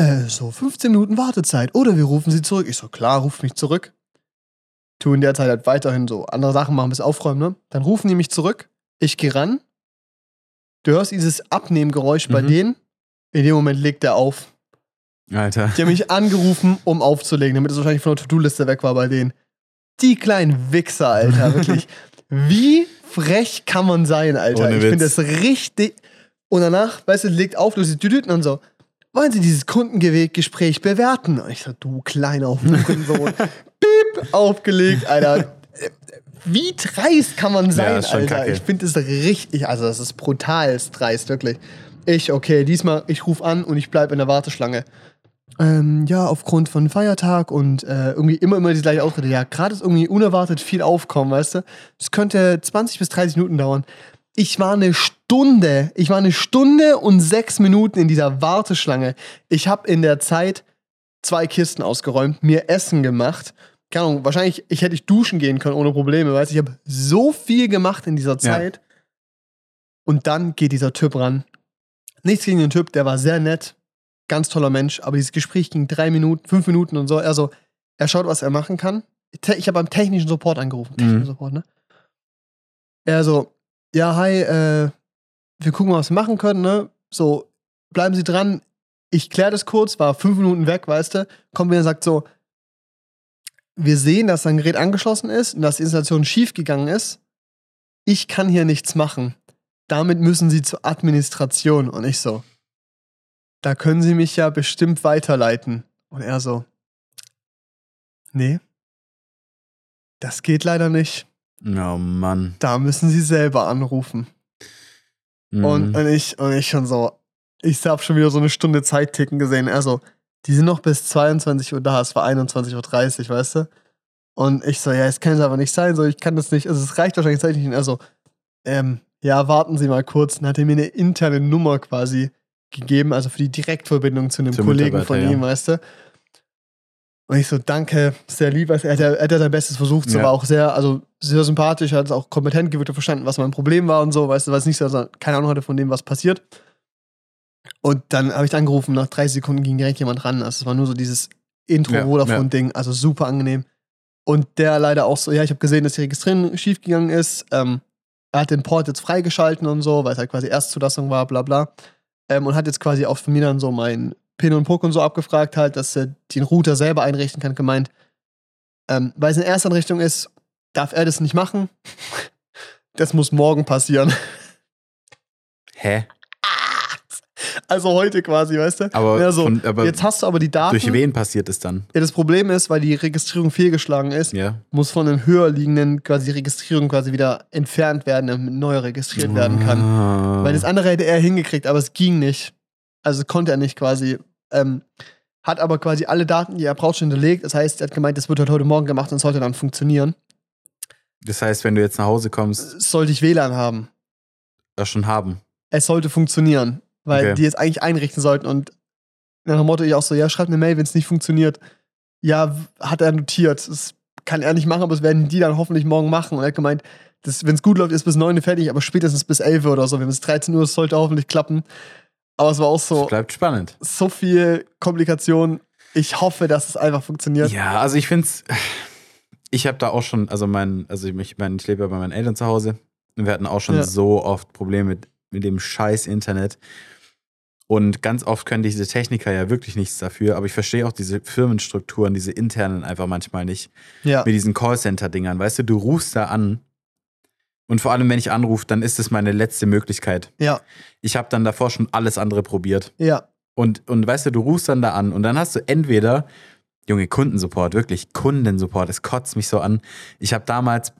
äh, so 15 Minuten Wartezeit, oder wir rufen sie zurück. Ich so, klar, ruf mich zurück. Tu in der Zeit halt weiterhin so andere Sachen machen, bis aufräumen, ne? Dann rufen die mich zurück, ich gehe ran. Du hörst dieses Abnehmgeräusch bei Mhm. denen. In dem Moment legt er auf. Alter. Die haben mich angerufen, um aufzulegen, damit es wahrscheinlich von der To-Do-Liste weg war bei denen. Die kleinen Wichser, Alter, wirklich. Wie frech kann man sein, Alter? Ohne ich finde das richtig. Und danach, weißt du, legt auf, du siehst und so. Wollen Sie dieses Kundengespräch bewerten? Und ich so, du kleiner Hurensohn. Piep, aufgelegt, Alter. Wie dreist kann man sein, ist schon Alter? kacke. Ich finde das richtig, also das ist brutal dreist, wirklich. Ich, okay, diesmal, ich rufe an und ich bleibe in der Warteschlange. ähm, ja, aufgrund von Feiertag und äh, irgendwie immer, immer die gleiche Ausrede. Ja, gerade ist irgendwie unerwartet viel aufkommen, weißt du? Es könnte 20 bis 30 Minuten dauern. Ich war eine Stunde, ich war eine Stunde und sechs Minuten in dieser Warteschlange. Ich habe in der Zeit zwei Kisten ausgeräumt, mir Essen gemacht. Keine Ahnung, wahrscheinlich ich hätte ich duschen gehen können ohne Probleme, weißt du? Ich habe so viel gemacht in dieser Zeit. Und dann geht dieser Typ ran. Nichts gegen den Typ, der war sehr nett, ganz toller Mensch, aber dieses Gespräch ging drei Minuten, fünf Minuten und so. Also, er schaut, was er machen kann. Ich habe beim technischen Support angerufen. Technischen Mhm. Support, ne? Er so, ja, hi, äh, wir gucken mal, was wir machen können, ne? So, bleiben Sie dran. Ich kläre das kurz, war fünf Minuten weg, weißt du? Kommt wieder und sagt so, wir sehen, dass sein Gerät angeschlossen ist und dass die Installation schief gegangen ist. Ich kann hier nichts machen. Damit müssen Sie zur Administration. Und ich so, da können Sie mich ja bestimmt weiterleiten. Und er so, nee, das geht leider nicht. Oh Mann. Da müssen Sie selber anrufen. Mhm. Und, und, ich, und ich schon so, ich habe schon wieder so eine Stunde Zeit ticken gesehen. Also, die sind noch bis 22 Uhr da, es war 21.30 Uhr, weißt du? Und ich so, ja, es kann es aber nicht sein, so, ich kann das nicht, also es reicht wahrscheinlich zeitlich nicht. Also, ähm, ja, warten Sie mal kurz. Dann hat er mir eine interne Nummer quasi gegeben, also für die Direktverbindung zu einem Zum Kollegen von ihm, ja. weißt du? Und ich so, danke, sehr lieb. Also, er, hat, ja- er hat sein Bestes versucht, so Ja. war auch sehr, also sehr sympathisch, hat es auch kompetent gewirkt und verstanden, was mein Problem war und so, weißt du, es nicht so, er keine Ahnung hatte von dem, was passiert. Und dann habe ich angerufen, nach 30 Sekunden ging direkt jemand ran. Also es war nur so dieses Ja, Intro-Vodafone-Ding, also super angenehm. Und der leider auch so, ja, ich habe gesehen, dass die Registrierung schiefgegangen ist. Ähm, er hat den Port jetzt freigeschalten und so, weil es halt quasi Erstzulassung war, bla bla. Ähm, und hat jetzt quasi auch von mir dann so mein Pin und Puck und so abgefragt, halt, dass er den Router selber einrichten kann, gemeint. Ähm, weil es eine Erstanrichtung ist, darf er das nicht machen. Das muss morgen passieren. Hä? Also heute quasi, weißt du? Aber, Ja, so, von, aber Jetzt hast du aber die Daten. durch wen passiert es dann? Ja, das Problem ist, weil die Registrierung fehlgeschlagen ist, Ja. muss von einem höher liegenden quasi die Registrierung quasi wieder entfernt werden, damit neu registriert werden kann. Ah. Weil das andere hätte er hingekriegt, aber es ging nicht. Also konnte er nicht quasi. Ähm, hat aber quasi alle Daten, die er braucht, schon hinterlegt. Das heißt, er hat gemeint, das wird halt heute Morgen gemacht und sollte dann funktionieren. Das heißt, wenn du jetzt nach Hause kommst, Sollte ich WLAN haben. das schon haben. Es sollte funktionieren, weil Okay. die es eigentlich einrichten sollten und nach dem Motto ich auch so, ja, schreibt eine Mail, wenn es nicht funktioniert. Ja, hat er notiert. Das kann er nicht machen, aber das werden die dann hoffentlich morgen machen. Und er hat gemeint, wenn es gut läuft, ist bis 9 Uhr fertig, aber spätestens bis 11 Uhr oder so. Wenn es 13 Uhr ist, sollte hoffentlich klappen. Aber es war auch Es so, bleibt spannend. so viel Komplikation. Ich hoffe, dass es einfach funktioniert. Ja, also ich finde es. Ich habe da auch schon, also mein, also ich, mein, ich lebe ja bei meinen Eltern zu Hause und wir hatten auch schon Ja. so oft Probleme mit, mit dem scheiß Internet. Und ganz oft können diese Techniker ja wirklich nichts dafür, aber ich verstehe auch diese Firmenstrukturen, diese internen einfach manchmal nicht. Ja. Mit diesen Callcenter-Dingern. Weißt du, du rufst da an und vor allem, wenn ich anrufe, dann ist es meine letzte Möglichkeit. Ja. Ich habe dann davor schon alles andere probiert. Ja. Und, und weißt du, du rufst dann da an und dann hast du entweder, Junge, Kundensupport, wirklich Kundensupport, es kotzt mich so an. Ich habe damals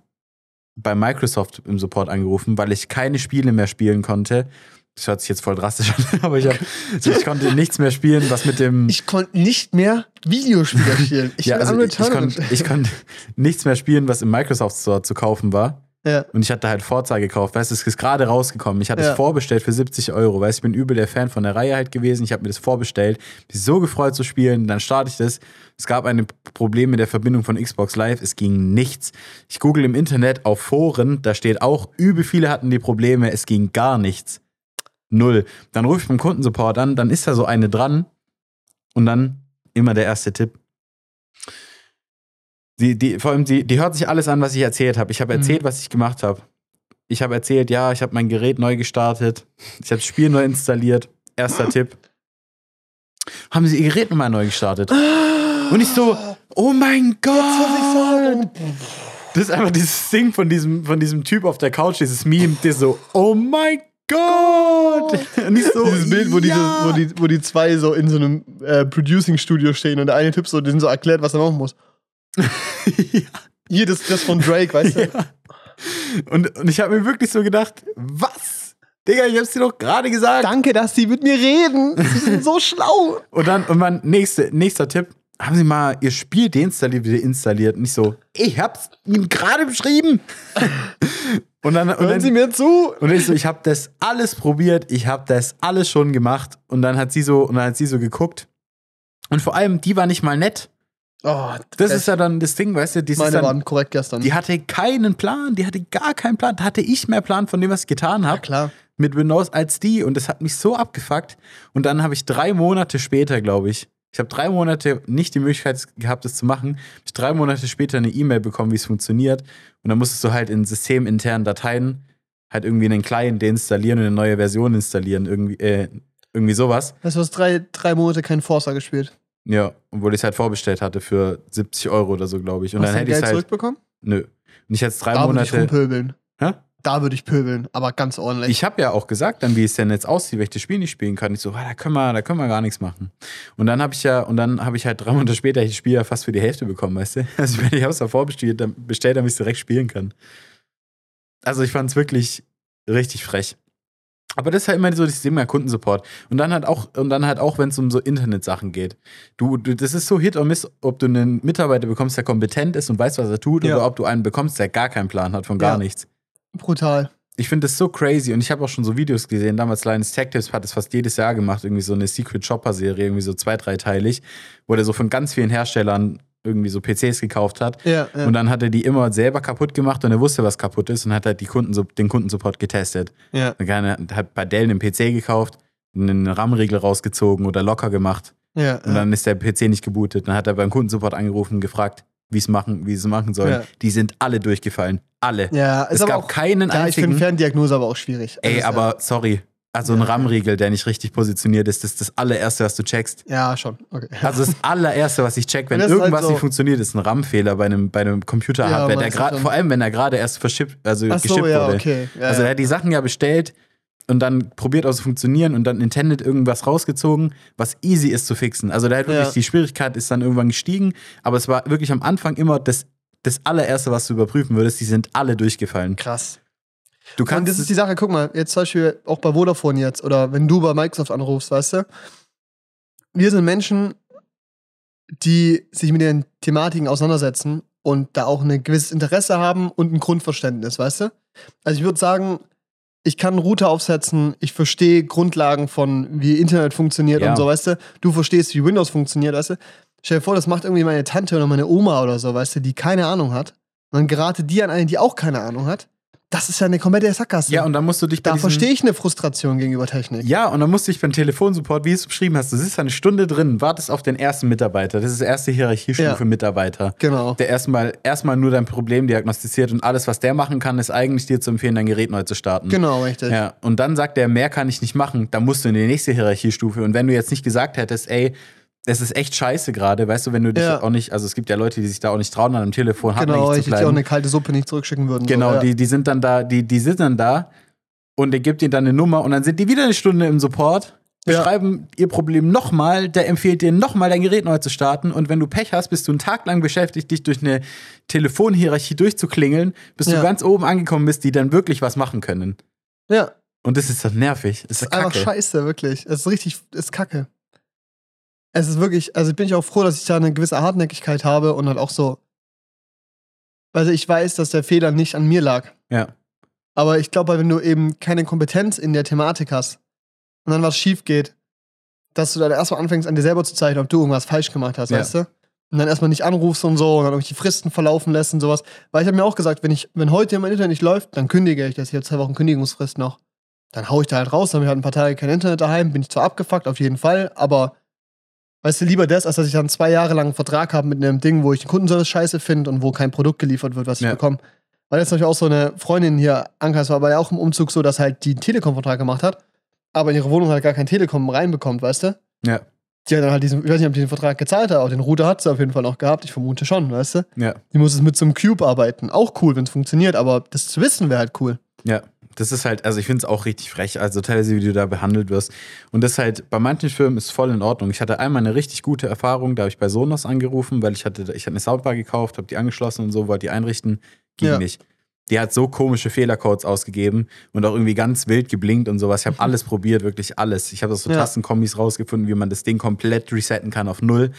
bei Microsoft im Support angerufen, weil ich keine Spiele mehr spielen konnte. Das hört sich jetzt voll drastisch an, aber ich, hab, also ich konnte nichts mehr spielen, was mit dem. Ich konnte nicht mehr Videospiele spielen. Ich ja, also ich, ich, konnte, ich konnte nichts mehr spielen, was im Microsoft Store zu kaufen war. Ja. Und ich hatte halt Forza gekauft. Weißt du, es ist gerade rausgekommen. Ich hatte Ja. es vorbestellt für 70 Euro. Weißt du, ich bin übel der Fan von der Reihe halt gewesen. Ich habe mir das vorbestellt. Bin so gefreut zu spielen. Dann starte ich das. Es gab ein Problem mit der Verbindung von Xbox Live. Es ging nichts. Ich google im Internet auf Foren. Da steht auch, übel viele hatten die Probleme. Es ging gar nichts. Null. Dann rufe ich beim Kundensupport an. Dann ist da so eine dran. Und dann immer der erste Tipp. Die, die, vor allem, die, die hört sich alles an, was ich erzählt habe. Ich habe Mhm. erzählt, was ich gemacht habe. Ich habe erzählt, ja, ich habe mein Gerät neu gestartet. Ich habe das Spiel neu installiert. Erster Tipp. Haben Sie Ihr Gerät nochmal neu gestartet? Und ich so, oh mein Gott! Das ist einfach dieses Ding von diesem, von diesem Typ auf der Couch, dieses Meme, der so, oh mein Gott! Und ich so, Dieses Bild, wo, ja. diese, wo, die, wo die zwei so in so einem äh, Producing-Studio stehen und der eine Typ so, den so erklärt, was er machen muss. Ja. Hier, das, das von Drake, weißt du? Ja. Und, und ich habe mir wirklich so gedacht, was? Digga, ich hab's dir doch gerade gesagt. Danke, dass Sie mit mir reden. Sie sind so schlau. Und dann, und mein nächste, nächster Tipp. Haben Sie mal Ihr Spiel deinstalliert, wieder installiert? Nicht so, ich hab's Ihnen gerade beschrieben. und dann, und Hören dann Sie mir zu. Und ich so, ich habe das alles probiert, ich habe das alles schon gemacht. Und dann hat sie so, und dann hat sie so geguckt. Und vor allem, die war nicht mal nett. Oh, Das ist ja dann das Ding, weißt du, die, meine dann, waren korrekt gestern. die hatte keinen Plan, die hatte gar keinen Plan. Da hatte ich mehr Plan von dem, was ich getan ja, habe klar. mit Windows als die. Und das hat mich so abgefuckt. Und dann habe ich drei Monate später, glaube ich, ich habe drei Monate nicht die Möglichkeit gehabt, das zu machen. Ich drei Monate später eine E-Mail bekommen, wie es funktioniert. Und dann musstest du halt in systeminternen Dateien halt irgendwie einen Client deinstallieren und eine neue Version installieren. Irgendwie, äh, irgendwie sowas. Du hast drei, drei Monate keinen Forcer gespielt. Ja, obwohl ich es halt vorbestellt hatte für 70 Euro oder so, glaube ich. Und hast dann du hätte ich es halt. zurückbekommen? Nö. Und ich jetzt drei Da würde ich Monate. rumpöbeln. Hä? Da würde ich pöbeln, aber ganz ordentlich. Ich habe ja auch gesagt, dann wie es denn jetzt aussieht, wenn ich das Spiel nicht spielen kann. Ich so, ah, da können wir, da können wir gar nichts machen. Und dann habe ich ja, und dann habe ich halt drei Monate später das Spiel ja fast für die Hälfte bekommen, weißt du? Also ich, meine, ich habe es davor bestellt, dann- bestellt, damit ich es direkt spielen kann. Also ich fand es wirklich richtig frech. Aber das ist halt immer so das Thema Kundensupport. Und dann halt auch, und dann halt auch, wenn es um so Internetsachen geht. Du, du, das ist so Hit or Miss, ob du einen Mitarbeiter bekommst, der kompetent ist und weiß, was er tut, Ja. oder ob du einen bekommst, der gar keinen Plan hat von gar Ja. nichts. Brutal. Ich finde das so crazy und ich habe auch schon so Videos gesehen. Damals Linus Tech Tips hat es fast jedes Jahr gemacht, irgendwie so eine Secret Shopper Serie, irgendwie so zwei, dreiteilig, wo der so von ganz vielen Herstellern irgendwie so PCs gekauft hat. Ja, ja. Und dann hat er die immer selber kaputt gemacht und er wusste, was kaputt ist und hat halt die Kunden, den Kundensupport getestet. ja, Dann hat bei Dell einen PC gekauft, einen RAM-Riegel rausgezogen oder locker gemacht ja, und dann ist der PC nicht gebootet. Dann hat er beim Kundensupport angerufen und gefragt, wie es machen, wie sie es machen sollen. Ja. Die sind alle durchgefallen. Alle. ja, es gab keinen ja, ich finde einzigen. Ferndiagnose aber auch schwierig. Ey, Also, aber sorry. Also ein. RAM-Riegel, der nicht richtig positioniert ist, das ist das allererste, was du checkst. Ja, schon. Okay. Also das allererste, was ich check, wenn halt irgendwas so- nicht funktioniert, ist ein RAM-Fehler bei einem, bei einem Computer-Hardware, Ja, der schon. vor allem wenn er gerade erst verschippt, also Ach so, ja, wurde. okay. Ja, also er hat die Sachen ja bestellt und dann probiert aus zu funktionieren und dann intended irgendwas rausgezogen, was easy ist zu fixen. Also da hat wirklich die Schwierigkeit ist dann irgendwann gestiegen, aber es war wirklich am Anfang immer das, das allererste, was du überprüfen würdest, die sind alle durchgefallen. Krass. Du Und kannst das ist die Sache, guck mal, jetzt zum Beispiel auch bei Vodafone jetzt oder wenn du bei Microsoft anrufst, weißt du, wir sind Menschen, die sich mit den Thematiken auseinandersetzen und da auch ein gewisses Interesse haben und ein Grundverständnis, weißt du? Also ich würde sagen, ich kann einen Router aufsetzen, ich verstehe Grundlagen von, wie Internet funktioniert Ja. und so, weißt du? Du verstehst, wie Windows funktioniert, weißt du? Stell dir vor, das macht irgendwie meine Tante oder meine Oma oder so, weißt du, die keine Ahnung hat. Und dann gerate die an eine, die auch keine Ahnung hat. Das ist ja eine komplette Sackgasse. ja, und dann musst du dich bei Da verstehe ich eine Frustration gegenüber Technik. Ja, und dann musste ich beim Telefonsupport, wie du es beschrieben hast, du sitzt eine Stunde drin, wartest auf den ersten Mitarbeiter. Das ist die erste Hierarchiestufe Ja. Mitarbeiter. Genau. Der erstmal, erstmal nur dein Problem diagnostiziert und alles, was der machen kann, ist eigentlich dir zu empfehlen, dein Gerät neu zu starten. Genau, richtig. Ja, und dann sagt er, mehr kann ich nicht machen, dann musst du in die nächste Hierarchiestufe. Und wenn du jetzt nicht gesagt hättest, ey, es ist echt scheiße gerade, weißt du, wenn du dich Ja. auch nicht, also es gibt ja Leute, die sich da auch nicht trauen, an einem Telefon Genau, hartnäckig zu richtig, die auch bleiben. eine kalte Suppe nicht zurückschicken würden. Genau, so, ja. die, die sind dann da, die, die sind dann da und der gibt ihnen dann eine Nummer und dann sind die wieder eine Stunde im Support, Ja. beschreiben ihr Problem nochmal, der empfiehlt dir nochmal dein Gerät neu zu starten und wenn du Pech hast, bist du einen Tag lang beschäftigt, dich durch eine Telefonhierarchie durchzuklingeln, bis du ganz oben angekommen bist, die dann wirklich was machen können. ja, Und das ist dann nervig. Das ist ist einfach scheiße, wirklich. Es ist richtig, es ist kacke. Es ist wirklich, also bin ich auch froh, dass ich da eine gewisse Hartnäckigkeit habe und halt auch so. Also ich weiß, dass der Fehler nicht an mir lag. Ja. Aber ich glaube, wenn du eben keine Kompetenz in der Thematik hast und dann was schief geht, dass du dann erstmal anfängst, an dir selber zu zeichnen, ob du irgendwas falsch gemacht hast, Ja. weißt du? Und dann erstmal nicht anrufst und so und dann irgendwelche Fristen verlaufen lässt und sowas. Weil ich habe mir auch gesagt, wenn, ich, wenn heute mein Internet nicht läuft, dann kündige ich das. Ich habe zwei Wochen Kündigungsfrist noch. Dann hau ich da halt raus, dann habe ich halt ein paar Tage kein Internet daheim, bin ich zwar abgefuckt, auf jeden Fall, aber weißt du, lieber das, als dass ich dann zwei Jahre lang einen Vertrag habe mit einem Ding, wo ich den Kundenservice scheiße finde und wo kein Produkt geliefert wird, was ich Ja. bekomme. Weil jetzt natürlich auch so eine Freundin hier, Anka, es war aber ja auch im Umzug so, dass halt die einen Telekom-Vertrag gemacht hat, aber in ihre Wohnung halt gar kein Telekom reinbekommt, weißt du? Ja. Die hat dann halt diesen, ich weiß nicht, ob die den Vertrag gezahlt hat, aber den Router hat sie auf jeden Fall noch gehabt, ich vermute schon, weißt du? Ja. Die muss es mit so einem Cube arbeiten. Auch cool, wenn es funktioniert, aber das zu wissen wäre halt cool. Ja, das ist halt, also ich finde es auch richtig frech, also teilweise, wie du da behandelt wirst. Und das halt, bei manchen Firmen ist voll in Ordnung. Ich hatte einmal eine richtig gute Erfahrung, da habe ich bei Sonos angerufen, weil ich hatte, ich hatte eine Soundbar gekauft, habe die angeschlossen und so, wollte die einrichten, ging Ja. nicht. die hat so komische Fehlercodes ausgegeben und auch irgendwie ganz wild geblinkt und sowas. Ich habe alles probiert, wirklich alles. Ich habe so Ja. Tastenkombis rausgefunden, wie man das Ding komplett resetten kann auf null.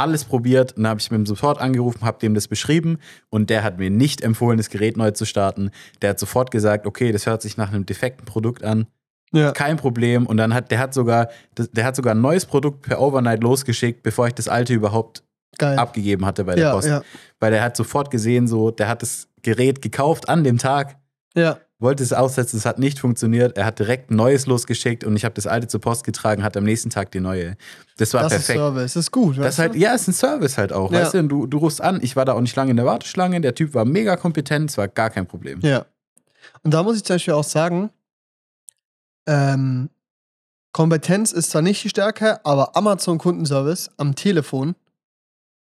Alles probiert und dann habe ich mit dem Support angerufen, habe dem das beschrieben und der hat mir nicht empfohlen, das Gerät neu zu starten. Der hat sofort gesagt, okay, das hört sich nach einem defekten Produkt an Ja. kein Problem. Und dann hat der hat sogar, der hat sogar ein neues Produkt per Overnight losgeschickt, bevor ich das alte überhaupt Geil. abgegeben hatte bei der ja, Post. ja, Weil der hat sofort gesehen, so, der hat das Gerät gekauft an dem Tag, ja. Wollte es aussetzen, es hat nicht funktioniert. Er hat direkt ein neues losgeschickt und ich habe das alte zur Post getragen, hat am nächsten Tag die neue. Das war Das ist perfekt. Service. Das ist gut. Das ist halt, ja, ist ein Service halt auch. Ja. Weißt du, und du, du rufst an, ich war da auch nicht lange in der Warteschlange, der Typ war mega kompetent, es war gar kein Problem. Ja. Und da muss ich zum Beispiel auch sagen, ähm, Kompetenz ist zwar nicht die Stärke, aber Amazon Kundenservice am Telefon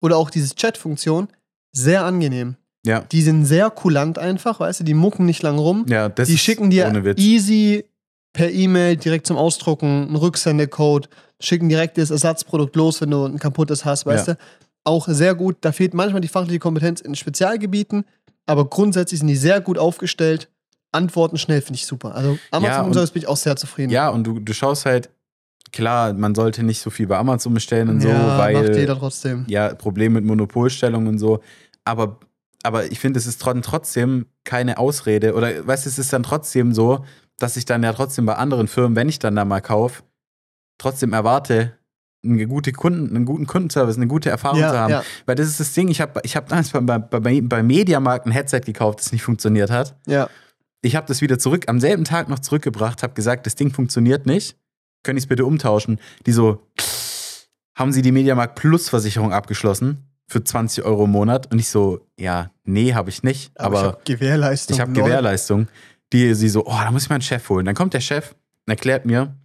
oder auch diese Chat-Funktion sehr angenehm. Ja, Die sind sehr kulant einfach, weißt du, die mucken nicht lang rum. ja das die schicken dir easy per E-Mail direkt zum Ausdrucken einen Rücksendecode, schicken direkt das Ersatzprodukt los, wenn du ein kaputtes hast, weißt Ja. du. Auch sehr gut. Da fehlt manchmal die fachliche Kompetenz in Spezialgebieten, aber grundsätzlich sind die sehr gut aufgestellt. Antworten schnell finde ich super. Also Amazon und- Service bin ich auch sehr zufrieden. Ja, und du, du schaust halt, klar, man sollte nicht so viel bei Amazon bestellen und so, Ja, weil macht jeder trotzdem. ja, Problem mit Monopolstellung und so. Aber, aber ich finde, es ist tro- trotzdem keine Ausrede. Oder weißt du, es ist dann trotzdem so, dass ich dann ja trotzdem bei anderen Firmen, wenn ich dann da mal kaufe, trotzdem erwarte, einen, gute Kunden, einen guten Kundenservice, eine gute Erfahrung Ja, zu haben. ja. Weil das ist das Ding, ich habe ich hab damals bei, bei, bei, bei Mediamarkt ein Headset gekauft, das nicht funktioniert hat. Ja. Ich habe das wieder zurück, am selben Tag noch zurückgebracht, habe gesagt, das Ding funktioniert nicht. Können ich es bitte umtauschen? Die so, haben Sie die Mediamarkt Plus Versicherung abgeschlossen für 20 Euro im Monat? Und ich so, ja, nee, habe ich nicht. Aber, ich Aber habe Gewährleistung. ich habe. Gewährleistung. Die, sie so, oh, da muss ich meinen Chef holen. Dann kommt der Chef und erklärt mir,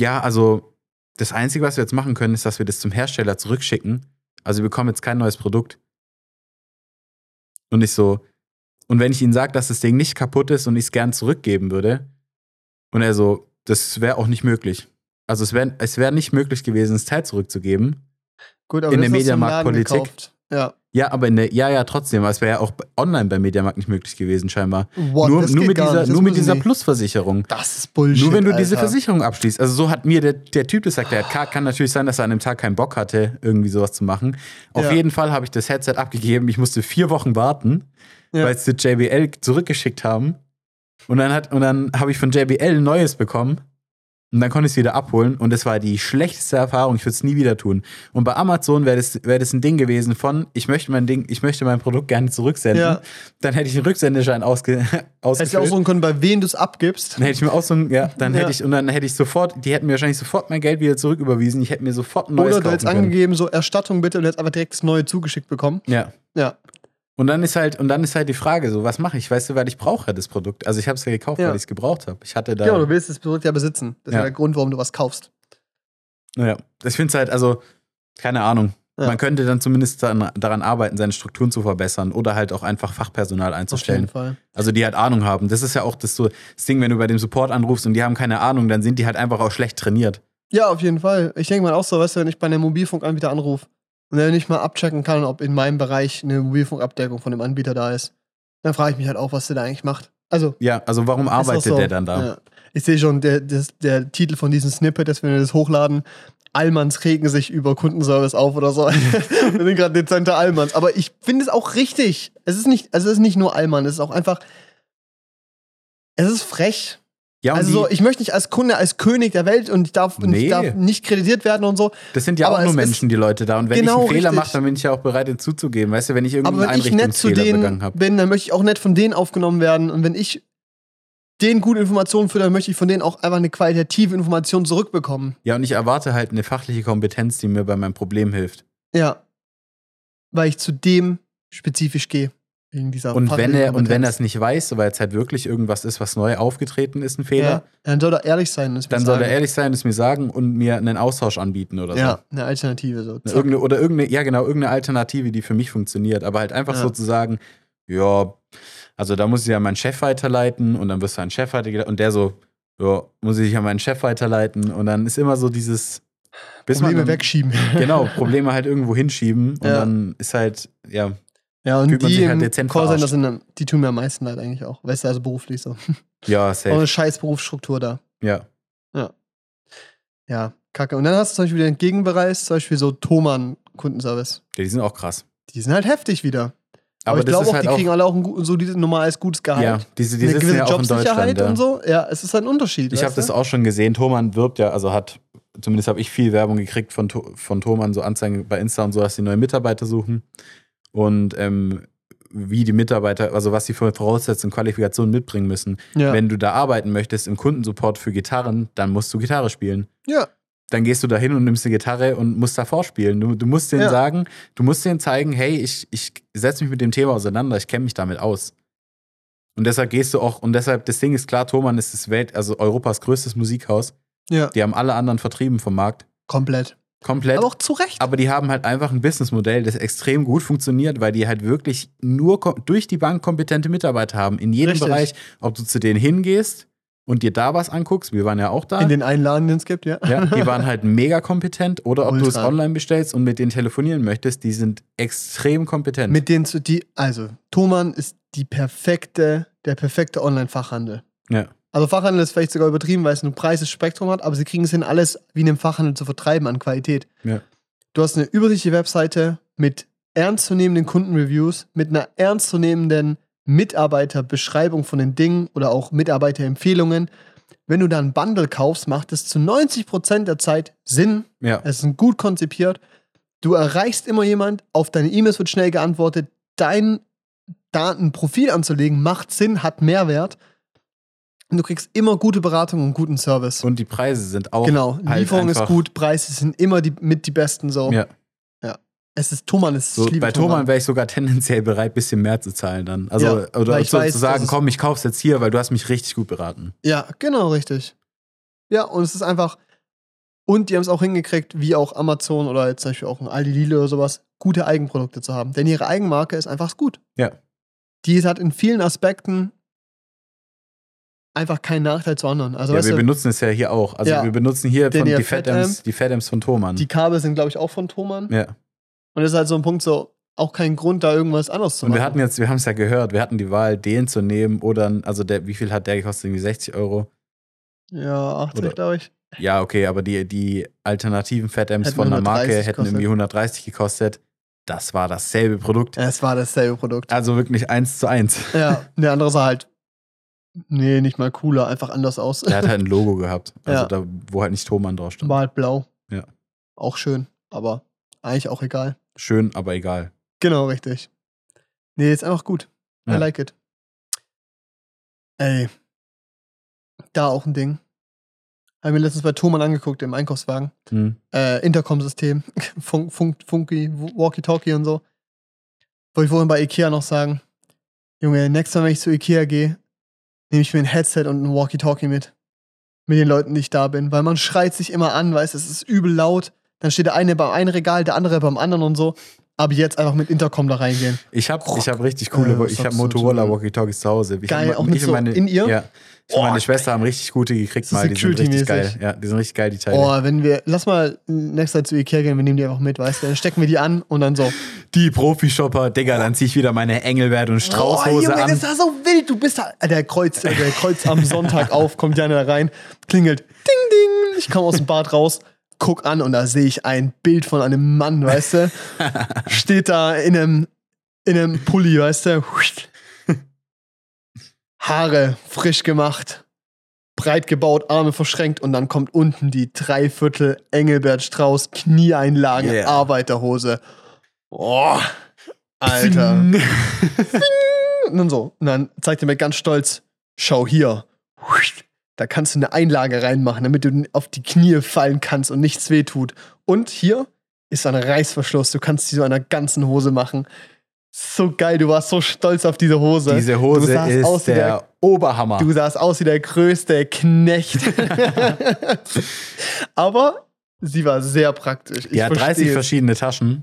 ja, also das Einzige, was wir jetzt machen können, ist, dass wir das zum Hersteller zurückschicken. Also wir bekommen jetzt kein neues Produkt. Und ich so, und wenn ich Ihnen sage, dass das Ding nicht kaputt ist und ich es gern zurückgeben würde, und er so, das wäre auch nicht möglich. Also es wäre es wär nicht möglich gewesen, das Teil zurückzugeben. Gut, aber in der Mediamarkt-Politik. Ja. Ja, aber in der, ja, ja, trotzdem, es wäre ja auch online beim Mediamarkt nicht möglich gewesen, scheinbar. What, nur nur mit dieser, nur mit dieser die. Plus-Versicherung. Das ist Bullshit. Nur wenn du diese Alter. Versicherung abschließt. Also so hat mir der, der Typ das gesagt. Der kann, kann natürlich sein, dass er an dem Tag keinen Bock hatte, irgendwie sowas zu machen. Auf Ja. jeden Fall habe ich das Headset abgegeben. Ich musste vier Wochen warten, Ja. weil sie JBL zurückgeschickt haben. Und dann, hat- und dann habe ich von JBL ein neues bekommen. Und dann konnte ich es wieder abholen. Und das war die schlechteste Erfahrung. Ich würde es nie wieder tun. Und bei Amazon wäre das, wär das ein Ding gewesen von, ich möchte mein Ding, ich möchte mein Produkt gerne zurücksenden. Ja. Dann hätte ich einen Rücksendeschein ausge, Hättest du ausgefüllt. aussuchen können, bei wem du es abgibst. Dann hätte ich mir auch so ein, ja, dann Ja. hätte ich, und dann hätte ich sofort, die hätten mir wahrscheinlich sofort mein Geld wieder zurücküberwiesen. Ich hätte mir sofort ein neues Oder du hättest angegeben, so Erstattung bitte und jetzt einfach direkt das neue zugeschickt bekommen. Ja. Ja. Und dann ist halt, und dann ist halt die Frage, so, was mache ich? Weißt du, weil ich brauche ja das Produkt. Also ich habe es ja gekauft, Ja. weil ich es gebraucht habe. Ich hatte da. Ja, du willst das Produkt ja besitzen. Das ist Ja. ja der Grund, warum du was kaufst. Naja, ich finde es halt, also, keine Ahnung. Ja. Man könnte dann zumindest dann, daran arbeiten, seine Strukturen zu verbessern oder halt auch einfach Fachpersonal Auf jeden einzustellen. Fall. Also die halt Ahnung haben. Das ist ja auch das, so, das Ding, wenn du bei dem Support anrufst und die haben keine Ahnung, dann sind die halt einfach auch schlecht trainiert. Ja, auf jeden Fall. Ich denke mal auch so, weißt du, wenn ich bei einem Mobilfunkanbieter anrufe und er nicht mal abchecken kann, ob in meinem Bereich eine Mobilfunkabdeckung von dem Anbieter da ist, dann frage ich mich halt auch, was der da eigentlich macht. Also, Ja, also warum arbeitet so. der dann da? Ja. Ich sehe schon, der, das, der Titel von diesem Snippet, dass wenn wir das hochladen, Allmanns regen sich über Kundenservice auf oder so. wir sind gerade dezente Allmanns. Aber ich finde es auch richtig. Es ist nicht, also es ist nicht nur Allmann, es ist auch einfach. Es ist frech. Ja, Also so, ich möchte nicht als Kunde, als König der Welt und ich darf, Nee. ich darf nicht kreditiert werden und so. Das sind ja Aber auch nur Menschen, die Leute da. Und wenn Genau, ich einen Fehler mache, dann bin ich ja auch bereit, den zuzugeben. Weißt du, wenn ich irgendeinen nett zu Einrichtungsfehler begangen denen habe. bin, dann möchte ich auch nett von denen aufgenommen werden. Und wenn ich denen gute Informationen führe, dann möchte ich von denen auch einfach eine qualitative Information zurückbekommen. Ja, und ich erwarte halt eine fachliche Kompetenz, die mir bei meinem Problem hilft. Ja. Weil ich zu dem spezifisch gehe. Wegen dieser Und wenn er, und wenn er es nicht weiß, weil es halt wirklich irgendwas ist, was neu aufgetreten ist, ein ja, Fehler, dann soll er ehrlich sein. und es mir dann soll er sagen. ehrlich sein, es mir sagen und mir einen Austausch anbieten oder Ja, eine Alternative. So. so. Irgende, oder irgendeine, ja genau, irgendeine Alternative, die für mich funktioniert. Aber halt einfach Ja. so zu sagen, ja, also da muss ich ja meinen Chef weiterleiten und dann wirst du einen Chef weitergeleitet und der so, ja, muss ich ja meinen Chef weiterleiten und dann ist immer so dieses bis Probleme wegschieben. Genau, Probleme halt irgendwo hinschieben und Ja. dann ist halt, ja, Ja, und die halt im dezent Callcenter verarscht. sind, die tun mir am meisten leid eigentlich auch. Weißt du, also beruflich so. Ja, Auch safe. eine scheiß Berufsstruktur da. Ja. Ja, kacke. Und dann hast du zum Beispiel den Gegenbereich, zum Beispiel so Thomann Kundenservice. Ja, Die sind auch krass. Die sind halt heftig wieder. Aber, Aber, ich das glaube auch, halt die auch. kriegen alle auch ein, gut- so dieses normales gutes Gehalt. ja, diese, die eine gewisse ja auch Jobsicherheit. Ja. und so. Ja, es ist ein Unterschied. Ich habe das auch schon gesehen. Thomann wirbt ja, also hat, zumindest habe ich viel Werbung gekriegt von, von Thomann, so Anzeigen bei Insta und so, dass sie neue Mitarbeiter suchen. Und ähm, wie die Mitarbeiter, also was sie für Voraussetzungen, Qualifikationen mitbringen müssen. Ja. Wenn du da arbeiten möchtest im Kundensupport für Gitarren, dann musst du Gitarre spielen. ja, Dann gehst du da hin und nimmst eine Gitarre und musst da vorspielen. Du, du musst denen Ja. sagen, du musst denen zeigen, hey, ich, ich setze mich mit dem Thema auseinander, ich kenne mich damit aus. Und deshalb gehst du auch, und deshalb, das Ding ist klar, Thomann ist das Welt, also Europas größtes Musikhaus. ja, Die haben alle anderen vertrieben vom Markt. komplett. Komplett. Aber auch zu Recht. Aber die haben halt einfach ein Businessmodell, das extrem gut funktioniert, weil die halt wirklich nur durch die Bank kompetente Mitarbeiter haben. In jedem Richtig. Bereich, ob du zu denen hingehst und dir da was anguckst, wir waren ja auch da. In den Einladen, den es gibt, ja. ja, die waren halt mega kompetent. Oder ob du es online bestellst und mit denen telefonieren möchtest, die sind extrem kompetent. Mit denen zu die, also Thomann ist die perfekte, der perfekte Online-Fachhandel. ja. Also Fachhandel ist vielleicht sogar übertrieben, weil es ein breites Spektrum hat, aber sie kriegen es hin, alles wie in einem Fachhandel zu vertreiben an Qualität. Ja. Du hast eine übersichtliche Webseite mit ernstzunehmenden Kundenreviews, mit einer ernstzunehmenden Mitarbeiterbeschreibung von den Dingen oder auch Mitarbeiterempfehlungen. Wenn du da ein Bundle kaufst, macht es zu 90% der Zeit Sinn. ja. Es ist gut konzipiert. Du erreichst immer jemand, auf deine E-Mails wird schnell geantwortet. Dein Datenprofil anzulegen macht Sinn, hat Mehrwert. Und du kriegst immer gute Beratung und guten Service. Und die Preise sind auch. genau, halt Lieferung ist gut, Preise sind immer die, mit die besten so. Ja. Es ist Thomann, es ist So, bei Thomann wäre ich sogar tendenziell bereit, ein bisschen mehr zu zahlen dann. Also, Ja, oder ich zu, weiß, zu sagen, komm, ich kauf's jetzt hier, weil du hast mich richtig gut beraten. Ja, genau, richtig. Ja, und es ist einfach. Und die haben es auch hingekriegt, wie auch Amazon oder jetzt zum Beispiel auch ein Aldi Lidl oder sowas, gute Eigenprodukte zu haben. Denn ihre Eigenmarke ist einfach gut. Ja. Die hat in vielen Aspekten einfach keinen Nachteil zu anderen. Also, ja, wir du, benutzen es ja hier auch. Also Ja. wir benutzen hier von die Fat-Amps, die Fat-Amps von Thomann. die Kabel sind, glaube ich, auch von Thomann. ja. Und das ist halt so ein Punkt, so auch kein Grund, da irgendwas anderes zu Und machen. wir hatten jetzt, wir haben es ja gehört, wir hatten die Wahl, den zu nehmen oder, also der, wie viel hat der gekostet? Irgendwie 60 Euro. ja, 80, Oder- glaube ich. Ja, okay, aber die, die alternativen Fat-Amps von der Marke 130 hätten irgendwie 130 gekostet. Das war dasselbe Produkt. Es war dasselbe Produkt. Also wirklich eins zu eins. Ja, der andere sah halt, nee, nicht mal cooler, einfach anders aus. Der hat halt ein Logo gehabt. Also Ja. da, wo halt nicht Thomann drauf stand. War halt blau. Ja. Auch schön, aber eigentlich auch egal. Schön, aber egal. Genau, richtig. Nee, ist einfach gut. I Ja. like it. Ey. Da auch ein Ding. Haben wir letztens bei Thomann angeguckt im Einkaufswagen. Hm. Äh, Intercom-System. Funk, Funk, Funky, Walkie-Talkie und so. Wollte ich vorhin bei Ikea noch sagen. Junge, nächstes Mal, wenn ich zu Ikea gehe, nehme ich mir ein Headset und ein Walkie-Talkie mit. Mit den Leuten, die ich da bin. Weil man schreit sich immer an, weißt du, es ist übel laut. Dann steht der eine beim einen Regal, der andere beim anderen und so. Aber jetzt einfach mit Intercom da reingehen. Ich habe ich hab richtig coole, Äh, ich habe Motorola Walkie-Talkies zu Hause. Ich Geil, hab, auch mit ich so meine, in ihr? Ja. Oh, meine Schwester haben richtig gute gekriegt mal. Die sind richtig geil. Ja, die sind richtig geil, die Teile. Oh, wenn wir, lass mal nächstes Mal zu Ikea gehen, wir nehmen die einfach mit, weißt du? Dann stecken wir die an und dann so. Die Profi-Shopper, Digga, dann zieh ich wieder meine Engelbert und oh, Straußhose Junge, an. das war so wild. Du bist da. äh, Der Kreuz, der Kreuz am Sonntag auf, kommt Jana da rein, klingelt. Ding, ding. Ich komme aus dem Bad raus, guck an und da sehe ich ein Bild von einem Mann, weißt du? Steht da in einem, in einem Pulli, weißt du? Haare frisch gemacht, breit gebaut, Arme verschränkt und dann kommt unten die Dreiviertel Engelbert Strauß Knieeinlage Yeah. Arbeiterhose. Oh, Alter. Und dann so. Und dann zeigt er mir ganz stolz: Schau hier. Da kannst du eine Einlage reinmachen, damit du auf die Knie fallen kannst und nichts wehtut. Und hier ist ein Reißverschluss. Du kannst die so der ganzen Hose machen. So geil, du warst so stolz auf diese Hose. Diese Hose ist wie der Oberhammer. Du sahst aus wie der größte Knecht. Aber sie war sehr praktisch. Ich Die hat 30 versteh's. verschiedene Taschen.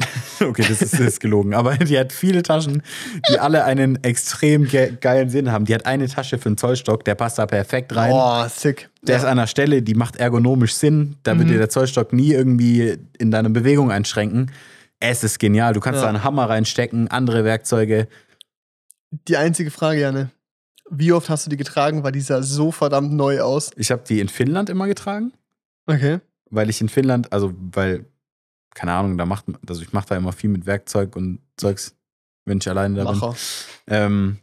okay, das ist, ist gelogen. Aber die hat viele Taschen, die alle einen extrem ge geilen Sinn haben. Die hat eine Tasche für einen Zollstock, der passt da perfekt rein. Oh, sick. Der ist an einer Stelle, die macht ergonomisch Sinn. Da wird Mhm. dir der Zollstock nie irgendwie in deiner Bewegung einschränken. Es ist genial. Du kannst Ja. da einen Hammer reinstecken, andere Werkzeuge. Die einzige Frage, Janne. Wie oft hast du die getragen? Weil die sah so verdammt neu aus. Ich habe die in Finnland immer getragen, Okay. weil ich in Finnland, also weil, keine Ahnung, da macht, also ich mache da immer viel mit Werkzeug und Zeugs, wenn ich alleine da bin. Macher. Ähm,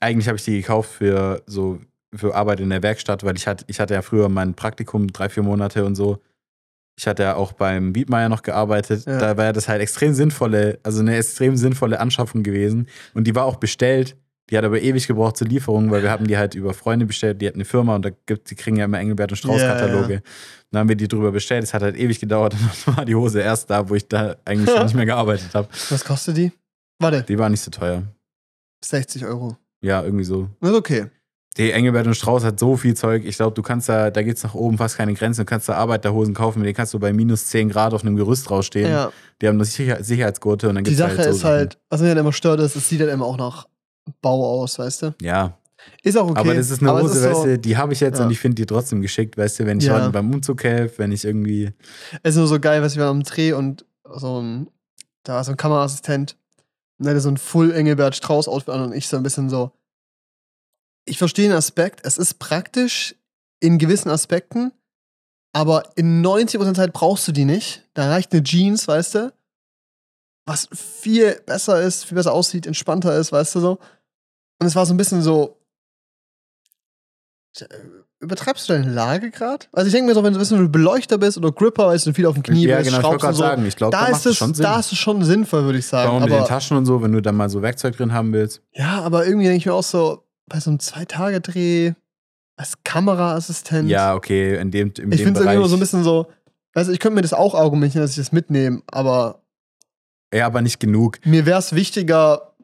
eigentlich habe ich die gekauft für so für Arbeit in der Werkstatt, weil ich hatte, ich hatte ja früher mein Praktikum drei, vier Monate und so. Ich hatte ja auch beim Wiedmeier noch gearbeitet. Ja. Da war das halt extrem sinnvolle, also eine extrem sinnvolle Anschaffung gewesen. Und die war auch bestellt. Die hat aber ewig gebraucht zur Lieferung, weil wir haben die halt über Freunde bestellt. Die hatten eine Firma und da gibt, die kriegen ja immer Engelbert und Strauß Ja, Kataloge. Dann haben wir die drüber bestellt. Es hat halt ewig gedauert. Und dann war die Hose erst da, wo ich da eigentlich schon nicht mehr gearbeitet habe. Was kostet die? Warte, Die war nicht so teuer. 60 Euro. Ja, irgendwie so. Das ist okay. Die Engelbert und Strauß hat so viel Zeug. Ich glaube, du kannst da, da geht's nach oben fast keine Grenzen. Du kannst da Arbeiterhosen kaufen, mit denen kannst du bei minus 10 Grad auf einem Gerüst rausstehen. Ja. Die haben nur Sicher Sicherheitsgurte und dann Die gibt's Sache halt so ist halt, was mich halt immer stört, ist, es sieht halt immer auch nach Bau aus, weißt du? Sachen. Ja, Ist auch okay. aber das ist eine es Hose, ist so, weißt du, die habe ich jetzt Ja. und ich finde die trotzdem geschickt, weißt du, wenn ich Ja. heute beim Umzug helfe, wenn ich irgendwie. Es ist nur so geil, was wir am Dreh und so ein, da war so ein Kameraassistent und der hatte so ein Full Engelbert Strauß Outfit an und ich so ein bisschen so. Ich verstehe den Aspekt, es ist praktisch in gewissen Aspekten, aber in 90% der Zeit brauchst du die nicht. Da reicht eine Jeans, weißt du? Was viel besser ist, viel besser aussieht, entspannter ist, weißt du so. Und es war so ein bisschen so. Tja, Übertreibst du deine Lage gerade? Also ich denke mir so, wenn du wenn du Beleuchter bist oder Gripper, weißt du, viel auf dem Knie ja, bist, genau, ich schraubst und gerade so, sagen, ich glaube, da, da ist es schon Sinn. da ist es schon sinnvoll, würde ich sagen. Warum mit den Taschen und so, wenn du da mal so Werkzeug drin haben willst. ja, aber irgendwie denke ich mir auch so, bei so einem Zwei-Tage-Dreh als Kameraassistent. Ja, okay, in dem, in ich finde es immer so ein bisschen so, du, ich könnte mir das auch argumentieren, dass ich das mitnehme, aber ja, aber nicht genug. mir wäre es wichtiger,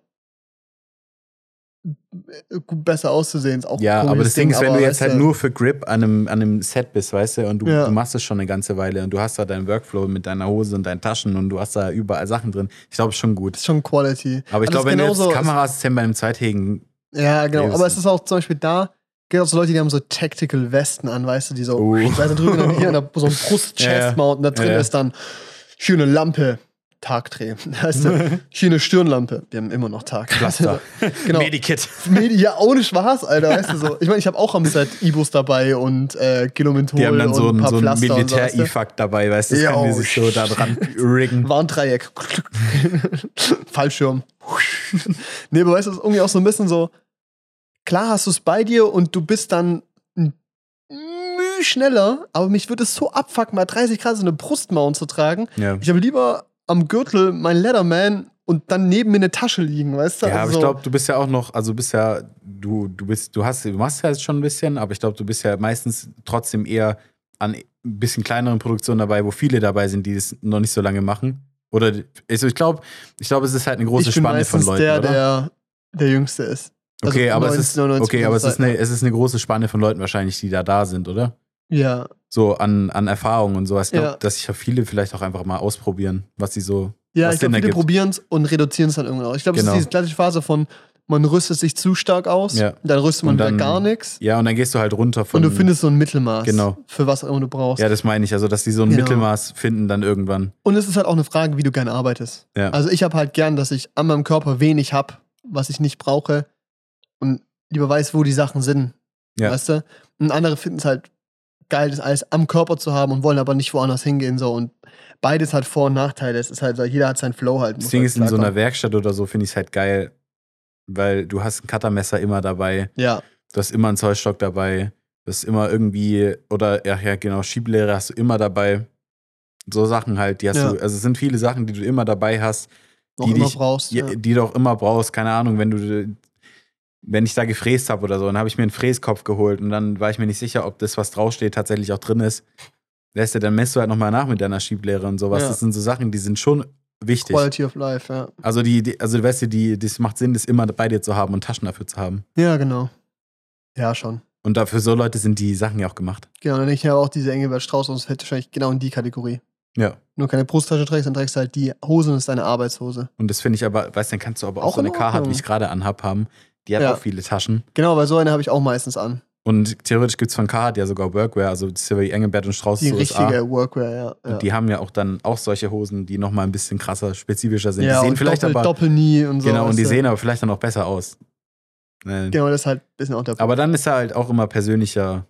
äh, besser auszusehen. Ist auch ein Ja, aber das Ding ist, wenn du jetzt halt nur für Grip an einem, an einem Set bist, weißt du, und du, Ja. du machst es schon eine ganze Weile und du hast da deinen Workflow mit deiner Hose und deinen Taschen und du hast da überall Sachen drin. Ich glaube, ist schon gut. Ist schon Quality. Aber ich glaube, wenn du jetzt Kamerassistent bei einem zweitägigen. Ja, genau. Aber das- es ist auch zum Beispiel da, gibt auch so Leute, die haben so Tactical Westen an, weißt du, die so, da sind drüben dann hier an der, so ein. Brust-Chest-Mount und da drin Ja, ja. ist dann hier eine Lampe, Tagdreh. Weißt du, hier eine Stirnlampe. Wir haben immer noch Tag. Pflaster. genau. Medikit. Medi ja, ohne Spaß, Alter, weißt du so. Ich meine, ich habe auch am Set Ibus dabei und äh, Gilomenthol Die haben dann so und ein paar so ein und so, du. Dabei, weißt du, das Ja, können die oh, sich so da dran riggen. Warndreieck. Fallschirm. nee, aber weißt du, es ist irgendwie auch so ein bisschen so, klar hast du es bei dir und du bist dann Müh schneller, aber mich würde es so abfucken, mal 30 Grad so eine Brustmount zu tragen. Ja. Ich habe lieber am Gürtel mein Leatherman und dann neben mir eine Tasche liegen, weißt du? Ja, aber Also ich glaube, du bist ja auch noch, also du bist ja, du, du bist, du hast, du machst ja jetzt schon ein bisschen, aber ich glaube, du bist ja meistens trotzdem eher an ein bisschen kleineren Produktionen dabei, wo viele dabei sind, die das noch nicht so lange machen. Oder also ich glaube, ich glaube, es ist halt eine große ich bin Spanne von meistens Leuten, der, oder? der der Jüngste ist. Also okay, aber es ist 99% okay, aber es ist eine, es ist eine große Spanne von Leuten wahrscheinlich, die da da sind, oder? Ja, So an, an Erfahrung und sowas. Ich glaube, Ja. dass sich ja viele vielleicht auch einfach mal ausprobieren, was sie so. ja ich glaube, viele probieren es und reduzieren es dann irgendwann auch. Ich glaube, Genau. es ist diese klassische Phase von, man rüstet sich zu stark aus, Ja. dann rüstet man dann- gar nichts. Ja, und dann gehst du halt runter von. Und du findest so ein Mittelmaß, Genau. für was auch immer du brauchst. Ja, das meine ich. Also, dass die so ein Genau. Mittelmaß finden dann irgendwann. Und es ist halt auch eine Frage, wie du gerne arbeitest. Ja. Also ich habe halt gern, dass ich an meinem Körper wenig habe, was ich nicht brauche lieber weiß, wo die Sachen sind. Ja. Weißt du? Und andere finden es halt geil, das alles am Körper zu haben und wollen aber nicht woanders hingehen. So. Und beides hat Vor- und Nachteile. Es ist halt so, jeder hat seinen Flow halt. Ding halt ist, in so einer Werkstatt oder so finde ich es halt geil, weil du hast ein Cuttermesser immer dabei, Ja, du hast immer einen Zollstock dabei, du hast immer irgendwie, oder ja, ja genau, Schieblehre hast du immer dabei. So Sachen halt, die hast Ja. du, also es sind viele Sachen, die du immer dabei hast, auch Die immer dich- brauchst. die, Ja. die du auch immer brauchst. Keine Ahnung, wenn du, wenn ich da gefräst habe oder so, dann habe ich mir einen Fräskopf geholt und dann war ich mir nicht sicher, ob das, was draufsteht, tatsächlich auch drin ist. Lässt du, dann messt du halt nochmal nach mit deiner Schieblehre und sowas. Ja. Das sind so Sachen, die sind schon wichtig. Quality of Life, ja. Also die, die also weißt du, die, das macht Sinn, das immer bei dir zu haben und Taschen dafür zu haben. Ja, genau. Ja, schon. Und dafür so Leute sind die Sachen ja auch gemacht. Genau, dann denke ich ja auch diese Engelbert Strauß und es fällt wahrscheinlich genau in die Kategorie. Ja. Du keine Brusttasche trägst, dann trägst du halt die Hose und das ist deine Arbeitshose. Und das finde ich aber, weißt du, dann kannst du aber auch, Auch so eine in Carhartt, wie ich gerade anhab, haben. Die hat Ja. auch viele Taschen. Genau, weil so eine habe ich auch meistens an. Und theoretisch gibt es von Carhartt ja sogar Workwear, also das ist ja wie Engelbert und Strauß Die USA. richtige Workwear, ja. ja. Und die haben ja auch dann auch solche Hosen, die nochmal ein bisschen krasser, spezifischer sind. ja, die sehen vielleicht Doppel, aber. Doppelknie und so. genau, und die du. sehen aber vielleicht dann auch besser aus. Äh, Genau, das ist halt ein bisschen auch der Punkt. Aber dann ist er halt auch immer persönlicher,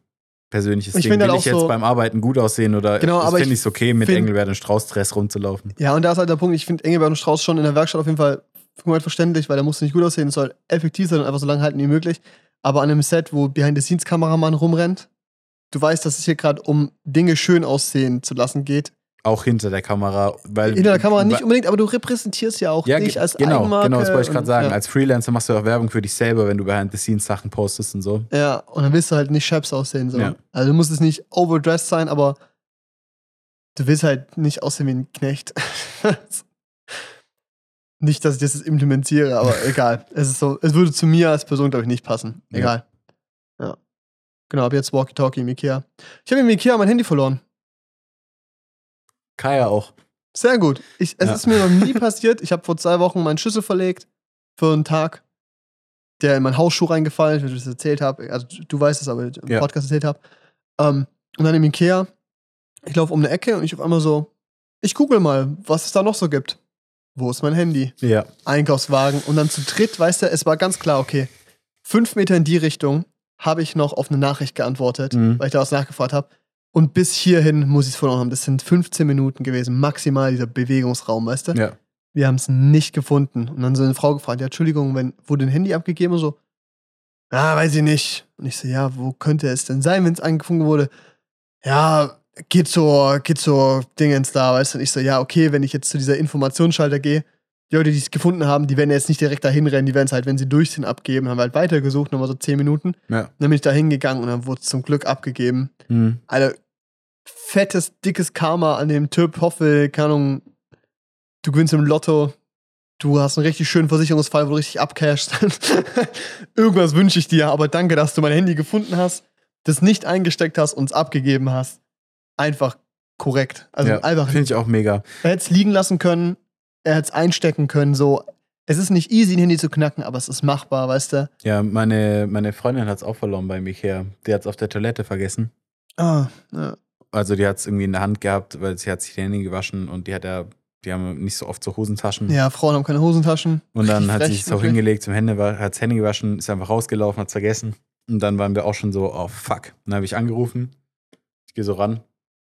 persönliches Ich Ding. Will halt ich jetzt so- beim Arbeiten gut aussehen oder Genau, aber finde ich es okay, mit Engelbert und Strauß-Dress rumzulaufen? Ja, und da ist halt der Punkt, ich finde Engelbert und Strauß schon in der Werkstatt auf jeden Fall komplett verständlich, weil der muss nicht gut aussehen, es soll effektiv sein und einfach so lange halten wie möglich. Aber an einem Set, wo Behind-the-Scenes-Kameramann rumrennt, du weißt, dass es hier gerade um Dinge schön aussehen zu lassen geht. Auch hinter der Kamera. Weil, Hinter der Kamera nicht unbedingt, aber du repräsentierst ja auch ja, dich als genau, Eigenmarke. genau, das wollte ich gerade sagen. Ja. Als Freelancer machst du auch Werbung für dich selber, wenn du Behind-the-Scenes-Sachen postest und so. Ja, und dann willst du halt nicht Chaps aussehen. So. Ja. Also du musst es nicht overdressed sein, aber du willst halt nicht aussehen wie ein Knecht. nicht, dass ich das jetzt implementiere, aber egal. Es ist so, es würde zu mir als Person, glaube ich, nicht passen. Ja. Egal. Ja. Genau, ab jetzt Walkie-Talkie im Ikea. Ich habe im Ikea mein Handy verloren. Kaya auch. Sehr gut. Ich, es Ja. ist mir noch nie passiert. Ich habe vor zwei Wochen meinen Schlüssel verlegt für einen Tag, der in meinen Hausschuh reingefallen ist, wenn ich das erzählt habe. Also du weißt es, aber im Ja. Podcast erzählt habe. Ähm, und dann im Ikea, ich laufe um eine Ecke und ich auf einmal so, ich google mal, was es da noch so gibt. Wo ist mein Handy? Ja. Einkaufswagen und dann zu dritt, weißt du, es war ganz klar, okay, fünf Meter in die Richtung habe ich noch auf eine Nachricht geantwortet, Mhm. weil ich da was nachgefragt habe. Und bis hierhin muss ich es verloren haben. Das sind 15 Minuten gewesen, maximal dieser Bewegungsraum, weißt du? Ja. Wir haben es nicht gefunden. Und dann so eine Frau gefragt, ja, Entschuldigung, wenn, wurde ein Handy abgegeben und so? Ah, weiß ich nicht. Und ich so, ja, wo könnte es denn sein, wenn es angefunden wurde? Ja, geht zur, geht zur Dingens da, weißt du? Und ich so, ja, okay, wenn ich jetzt zu dieser Informationsschalter gehe, die Leute, die es gefunden haben, die werden jetzt nicht direkt dahin rennen, die werden es halt, wenn sie durch sind, abgeben. Haben wir halt weitergesucht, nochmal so 10 Minuten. Ja. Dann bin ich da hingegangen und dann wurde es zum Glück abgegeben. Mhm. Alter, fettes, dickes Karma an dem Typ. Hoffe, keine Ahnung, du gewinnst im Lotto. Du hast einen richtig schönen Versicherungsfall, wo du richtig abcashst. Irgendwas wünsche ich dir, aber danke, dass du mein Handy gefunden hast, das nicht eingesteckt hast und es abgegeben hast. Einfach korrekt. Also ja. einfach, Finde ich auch mega. er hätte es liegen lassen können, er hätte es einstecken können, so. Es ist nicht easy, ein Handy zu knacken, aber es ist machbar, weißt du? Ja, meine, meine Freundin hat es auch verloren bei Ikea. Die hat es auf der Toilette vergessen. Ah, ja. Also die hat es irgendwie in der Hand gehabt, weil sie hat sich die Hände gewaschen und die hat ja, die haben nicht so oft so Hosentaschen. ja, Frauen haben keine Hosentaschen. Und dann Richtig hat sie sich auch hingelegt zum Hände, hat das Handy gewaschen, ist einfach rausgelaufen, hat vergessen. Und dann waren wir auch schon so, oh fuck. Dann habe ich angerufen. Ich gehe so ran.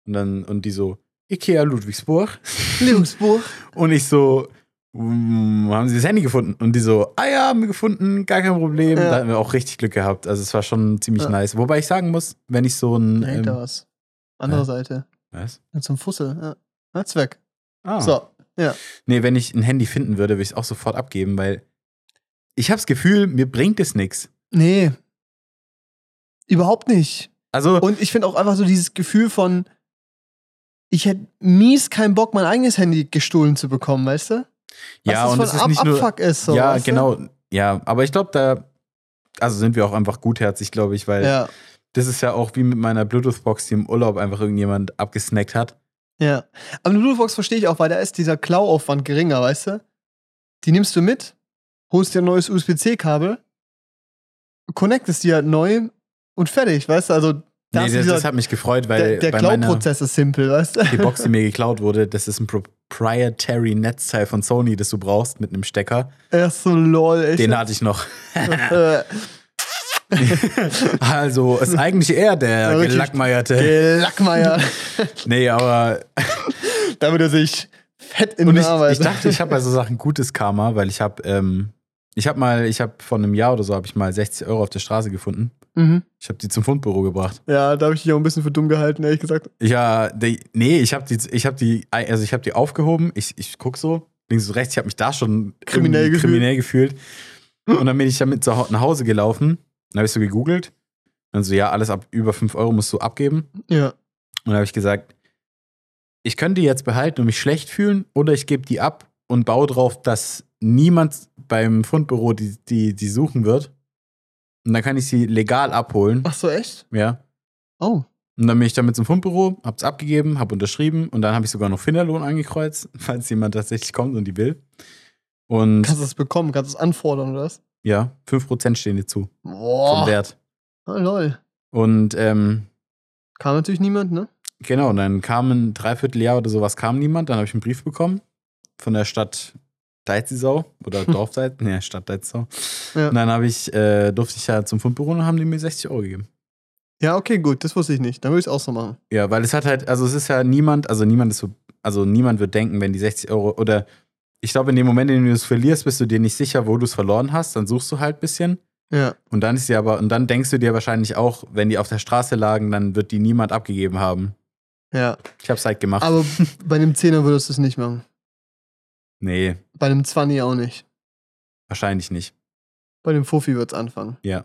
Und dann, und die so, Ikea Ludwigsburg. Lebensbuch. Und ich so, "Mm, haben Sie das Handy gefunden? Und die so, ah ja, haben wir gefunden, gar kein Problem. Ja. Da hatten wir auch richtig Glück gehabt. Also es war schon ziemlich Ja. nice. Wobei ich sagen muss, wenn ich so ein. Nee, da Ähm, was. Andere Hä? Seite. was? Ja, zum Fussel. Ja. Hat's weg. Ah. So, ja. Nee, wenn ich ein Handy finden würde, würde ich es auch sofort abgeben, weil ich habe das Gefühl, mir bringt es nichts. Nee. Überhaupt nicht. Also, Und ich finde auch einfach so dieses Gefühl von, ich hätte mies keinen Bock, mein eigenes Handy gestohlen zu bekommen, weißt du? Was ja, das und es ist Ab nicht nur. Abfuck ist. So, ja, weißt du? genau. Ja, aber ich glaube, da also sind wir auch einfach gutherzig, glaube ich, weil Ja, das ist ja auch wie mit meiner Bluetooth-Box, die im Urlaub einfach irgendjemand abgesnackt hat. ja. Aber eine Bluetooth-Box verstehe ich auch, weil da ist dieser Klauaufwand geringer, weißt du? Die nimmst du mit, holst dir ein neues USB-C-Kabel, connectest die halt neu und fertig, weißt du? Also, da Nee, das, dieser, das hat mich gefreut, weil der, der Klauprozess ist simpel, weißt du? die Box, die mir geklaut wurde, das ist ein proprietary Netzteil von Sony, das du brauchst mit einem Stecker. Er ist so lol, echt. Den hatte ich noch. Also ist eigentlich er der Ja, gelackmeierte. Lackmeier. Nee, aber Damit er sich fett in und ich, Arbeit. ich dachte, ich habe bei so Sachen gutes Karma, weil ich habe, ähm, ich habe mal, ich habe vor einem Jahr oder so habe ich mal 60 Euro auf der Straße gefunden. mhm. Ich habe die zum Fundbüro gebracht. Ja, da habe ich dich auch ein bisschen für dumm gehalten, ehrlich gesagt. Ja, die, nee, ich habe die, ich habe die, also ich habe die aufgehoben. Ich, ich guck so links und rechts. Ich habe mich da schon Kriminell gefühlt. kriminell gefühlt. Und dann bin ich damit nach Hause gelaufen. Dann habe ich so gegoogelt. Dann so, ja, alles ab über 5 Euro musst du abgeben. Ja. Und dann habe ich gesagt, ich könnte die jetzt behalten und mich schlecht fühlen oder ich gebe die ab und baue drauf, dass niemand beim Fundbüro die, die, die suchen wird. Und dann kann ich sie legal abholen. Ach so, echt? Ja. Oh. Und dann bin ich damit zum Fundbüro, hab's abgegeben, hab unterschrieben und dann habe ich sogar noch Finderlohn angekreuzt, falls jemand tatsächlich kommt und die will. Und Kannst du es bekommen? Kannst du es anfordern, oder was? ja, 5% stehen dir zu vom Boah. Wert. Oh, lol. Und ähm, Kam natürlich niemand, ne? genau, und dann kam ein Dreivierteljahr oder sowas, kam niemand. Dann habe ich einen Brief bekommen von der Stadt Deizisau oder Dorf Deiz, nee, Stadt Deizisau. Ja. Und dann habe ich, äh, durfte ich ja zum Fundbüro und haben die mir 60 Euro gegeben. Ja, okay, gut, das wusste ich nicht. Dann würde ich es auch so machen. Ja, weil es hat halt, also es ist ja niemand, also niemand ist so, also niemand wird denken, wenn die 60 Euro oder ich glaube, in dem Moment, in dem du es verlierst, bist du dir nicht sicher, wo du es verloren hast, dann suchst du halt ein bisschen. Ja. Und dann ist dir aber, und dann denkst du dir wahrscheinlich auch, wenn die auf der Straße lagen, dann wird die niemand abgegeben haben. Ja. Ich hab's halt gemacht. Aber bei einem Zehner würdest du es nicht machen. Nee, Bei einem Zwanni auch nicht. wahrscheinlich nicht. Bei dem Fofi wird es anfangen. Ja.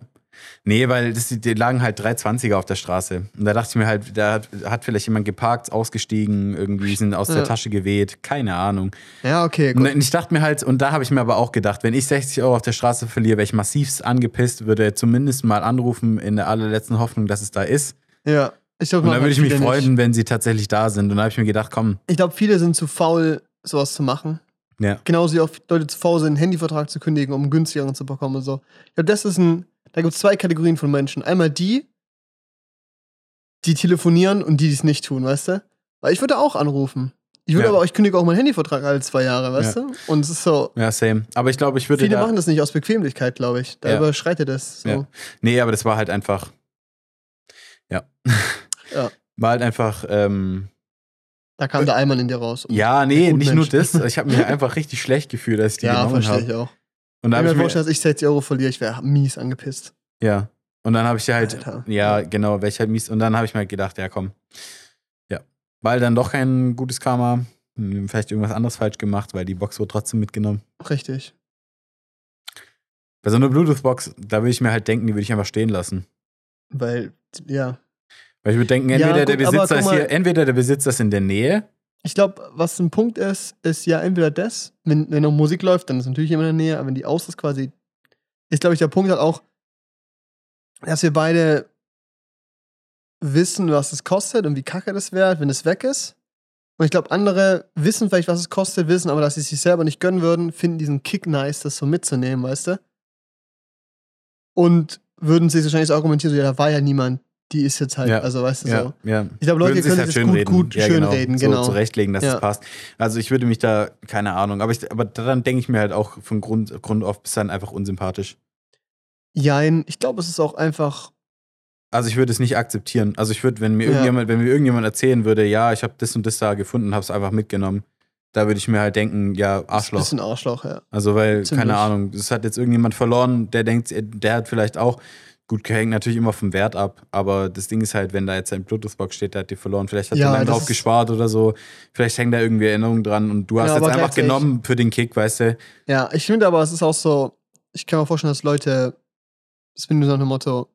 Nee, weil das, die lagen halt 320er auf der Straße. Und da dachte ich mir halt, da hat, hat vielleicht jemand geparkt, ausgestiegen, irgendwie sind aus Ja. der Tasche geweht, keine Ahnung. Ja, okay, Und gut. ich dachte mir halt, und da habe ich mir aber auch gedacht, wenn ich 60 Euro auf der Straße verliere, wäre ich massivst angepisst, würde zumindest mal anrufen in der allerletzten Hoffnung, dass es da ist. Ja. Ich glaube, Und dann würde ich mich freuen, wenn sie tatsächlich da sind. Und da habe ich mir gedacht, komm, Ich glaube, viele sind zu faul, sowas zu machen. Ja, Genauso wie auch Leute zu faul sind, einen Handyvertrag zu kündigen, um einen günstigeren zu bekommen und so. Ich glaube, das ist ein. Da gibt es zwei Kategorien von Menschen. Einmal die, die telefonieren und die, die es nicht tun, weißt du? Weil ich würde auch anrufen. Ich würde Ja. aber auch, ich kündige auch meinen Handyvertrag alle zwei Jahre, weißt Ja. du? Und es ist so. ja, same. Aber ich glaube, ich würde Viele da, machen das nicht aus Bequemlichkeit, glaube ich. Da Ja. überschreitet es. So. Ja. Nee, aber das war halt einfach, ja. Ja. War halt einfach, ähm, Da kam der Eimann in dir raus. ja, nee, nicht Mensch. nur das. Ich habe mir einfach richtig schlecht gefühlt, als ich die ja genommen verstehe habe. ich auch. Und da ich ich mir vorstelle, mir, dass ich 60 Euro verliere, ich wäre mies angepisst. ja. Und dann habe ich ja halt, Alter. ja, genau, welcher halt mies. Und dann habe ich mir halt gedacht, ja, komm. Ja. Weil dann doch kein gutes Karma. Hm, Vielleicht irgendwas anderes falsch gemacht, weil die Box wurde trotzdem mitgenommen. Richtig. Bei so einer Bluetooth-Box, da würde ich mir halt denken, die würde ich einfach stehen lassen. Weil, ja. Weil ich würde denken, Ja, entweder der gut, aber Besitzer ist mal- hier, entweder der Besitzer ist in der Nähe. Ich glaube, was ein Punkt ist, ist ja entweder das, wenn, wenn noch Musik läuft, dann ist natürlich jemand in der Nähe, aber wenn die aus ist quasi, ist, glaube ich, der Punkt halt auch, dass wir beide wissen, was es kostet und wie kacke das wäre, wenn es weg ist. Und ich glaube, andere wissen vielleicht, was es kostet, wissen aber, dass sie es sich selber nicht gönnen würden, finden diesen Kick nice, das so mitzunehmen, weißt du? Und würden sich wahrscheinlich so argumentieren, so, ja, da war ja niemand, die ist jetzt halt, Ja. also weißt du Ja, so. ja. Ich glaube, Leute können sich's sich das gut, gut Ja, schönreden, So genau. zurechtlegen, dass es passt. Also ich würde mich da, keine Ahnung, aber, ich, aber daran denke ich mir halt auch von Grund, Grund auf, bist dann einfach unsympathisch. Jein, ich glaube, es ist auch einfach, Also ich würde es nicht akzeptieren. Also ich würde, wenn mir irgendjemand, wenn mir irgendjemand erzählen würde, ja, ich habe das und das da gefunden und habe es einfach mitgenommen, da würde ich mir halt denken, ja, Arschloch. Bisschen Arschloch, ja. Also weil, Ziemlich. keine Ahnung, das hat jetzt irgendjemand verloren, der denkt, der hat vielleicht auch, gut, hängt natürlich immer vom Wert ab, aber das Ding ist halt, wenn da jetzt ein Bluetooth-Box steht, der hat die verloren, vielleicht hat Ja, er das drauf gespart oder so, vielleicht hängt da irgendwie Erinnerungen dran und du hast Ja, jetzt einfach genommen für den Kick, weißt du? Ja, ich finde aber, es ist auch so, ich kann mir vorstellen, dass Leute, das bin nur so nach dem Motto,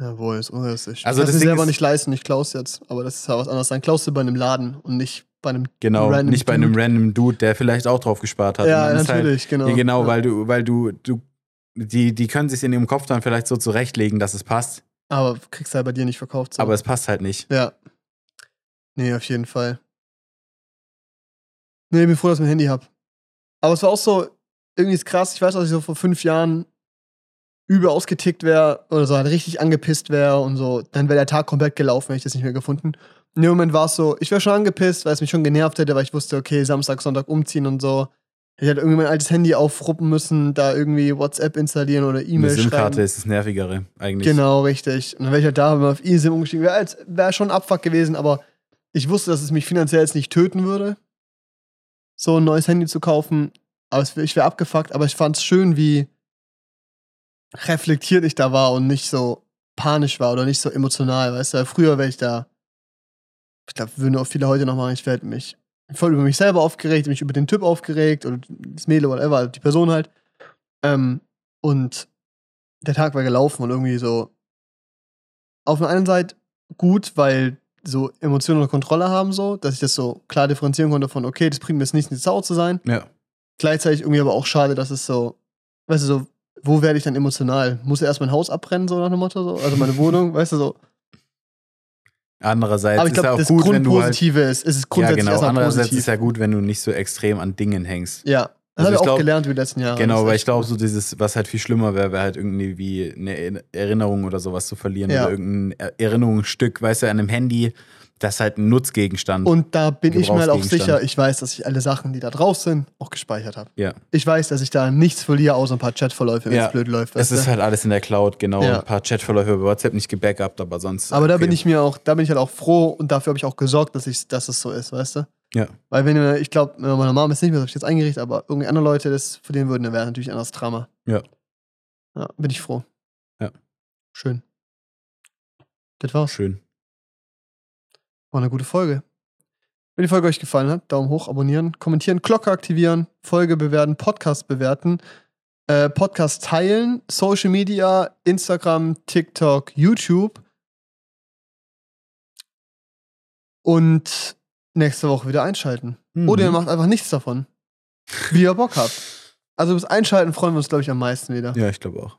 jawohl, ist unrealistisch. Also das das Ding selber ist- nicht leisten, ich klaus jetzt, aber das ist ja was anderes. Dann klaust du bei einem Laden und nicht bei einem Genau, random nicht bei einem Dude. random Dude, der vielleicht auch drauf gespart hat. Ja, ist natürlich, halt, genau. Ja, genau, Ja. weil du, weil du, du, die, die können sich in ihrem Kopf dann vielleicht so zurechtlegen, dass es passt, Aber kriegst halt bei dir nicht verkauft. So. aber es passt halt nicht. Ja. Nee, auf jeden Fall. Nee, ich bin froh, dass ich mein Handy hab. Aber es war auch so, irgendwie ist krass, ich weiß, dass ich so vor fünf Jahren übel ausgetickt wäre oder so halt richtig angepisst wäre und so, dann wäre der Tag komplett gelaufen, hätte ich das nicht mehr gefunden. In dem Moment war es so, ich wäre schon angepisst, weil es mich schon genervt hätte, weil ich wusste, okay, Samstag, Sonntag umziehen und so. Ich hätte irgendwie mein altes Handy aufruppen müssen, da irgendwie WhatsApp installieren oder E-Mail SIM-Karte schreiben. ist das Nervigere eigentlich. Genau, richtig. Und dann wäre ich halt da, wenn wir auf eSIM umgestiegen wäre, wäre schon Abfuck gewesen, aber ich wusste, dass es mich finanziell jetzt nicht töten würde, so ein neues Handy zu kaufen. Aber ich wäre abgefuckt, aber ich fand es schön, wie reflektiert ich da war und nicht so panisch war oder nicht so emotional, weißt du? Früher wäre ich da, ich glaube, würden auch viele heute noch machen, ich werde mich voll über mich selber aufgeregt, mich über den Typ aufgeregt oder das Mädel, whatever, die Person halt. Ähm, und der Tag war gelaufen und irgendwie so auf der einen Seite gut, weil so Emotionen unter Kontrolle haben, so, dass ich das so klar differenzieren konnte von, okay, das bringt mir jetzt nichts, nicht sauer zu sein. Ja. Gleichzeitig irgendwie aber auch schade, dass es so, weißt du, so, wo werde ich dann emotional? Muss er erst mein Haus abbrennen, so nach dem Motto, so? Also meine Wohnung, weißt du, so. Andererseits Aber ich ist ja auch das gut, wenn du halt. Grundpositive ist, es ist Ja, grundsätzlich genau. Andererseits positiv. ist ja gut, wenn du nicht so extrem an Dingen hängst. Ja, Das Also habe ich ich auch glaub- gelernt über die letzten Jahre. Genau, ist weil ich glaube, so dieses, was halt viel schlimmer wäre, wäre halt irgendwie wie eine Erinnerung oder sowas zu verlieren Ja. oder irgendein Er- Erinnerungsstück, weißt du, an einem Handy, das ist halt ein Nutzgegenstand. Und da bin ich mir halt auch sicher, ich weiß, dass ich alle Sachen, die da drauf sind, auch gespeichert habe. ja. Ich weiß, dass ich da nichts verliere, außer ein paar Chatverläufe, wenn es Ja, blöd läuft. Es ist du? halt alles in der Cloud, genau. Ja. Ein paar Chatverläufe über WhatsApp nicht gebackupt, aber sonst. Aber da okay. bin ich mir auch, da bin ich halt auch froh und dafür habe ich auch gesorgt, dass, ich, dass es so ist, weißt du? Ja. Weil wenn, ich glaube, meine Mom ist nicht mehr, das habe ich jetzt eingerichtet, aber irgendwie andere Leute das verlieren würden, dann wäre natürlich ein anderes Drama. Ja. Ja, bin ich froh. Ja. Schön. Das war's. Schön. War eine gute Folge. Wenn die Folge euch gefallen hat, Daumen hoch, abonnieren, kommentieren, Glocke aktivieren, Folge bewerten, Podcast bewerten, äh, Podcast teilen, Social Media, Instagram, TikTok, YouTube. Und nächste Woche wieder einschalten. Mhm. Oder ihr macht einfach nichts davon. Wie ihr Bock habt. Also bis Einschalten freuen wir uns, glaube ich, am meisten wieder. Ja, ich glaube auch.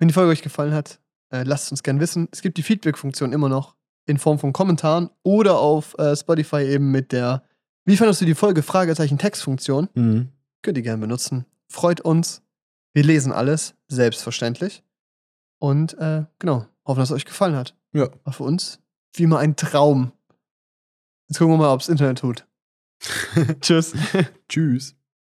Wenn die Folge euch gefallen hat, äh, lasst uns gern wissen. Es gibt die Feedback-Funktion immer noch in Form von Kommentaren oder auf äh, Spotify eben mit der Wie fandest du die Folge? Fragezeichen Textfunktion. Mhm. Könnt ihr gern benutzen. Freut uns. Wir lesen alles, selbstverständlich. Und äh, genau, hoffen, dass es euch gefallen hat. Ja. War für uns wie immer ein Traum. Jetzt gucken wir mal, ob es Internet tut. Tschüss. Tschüss.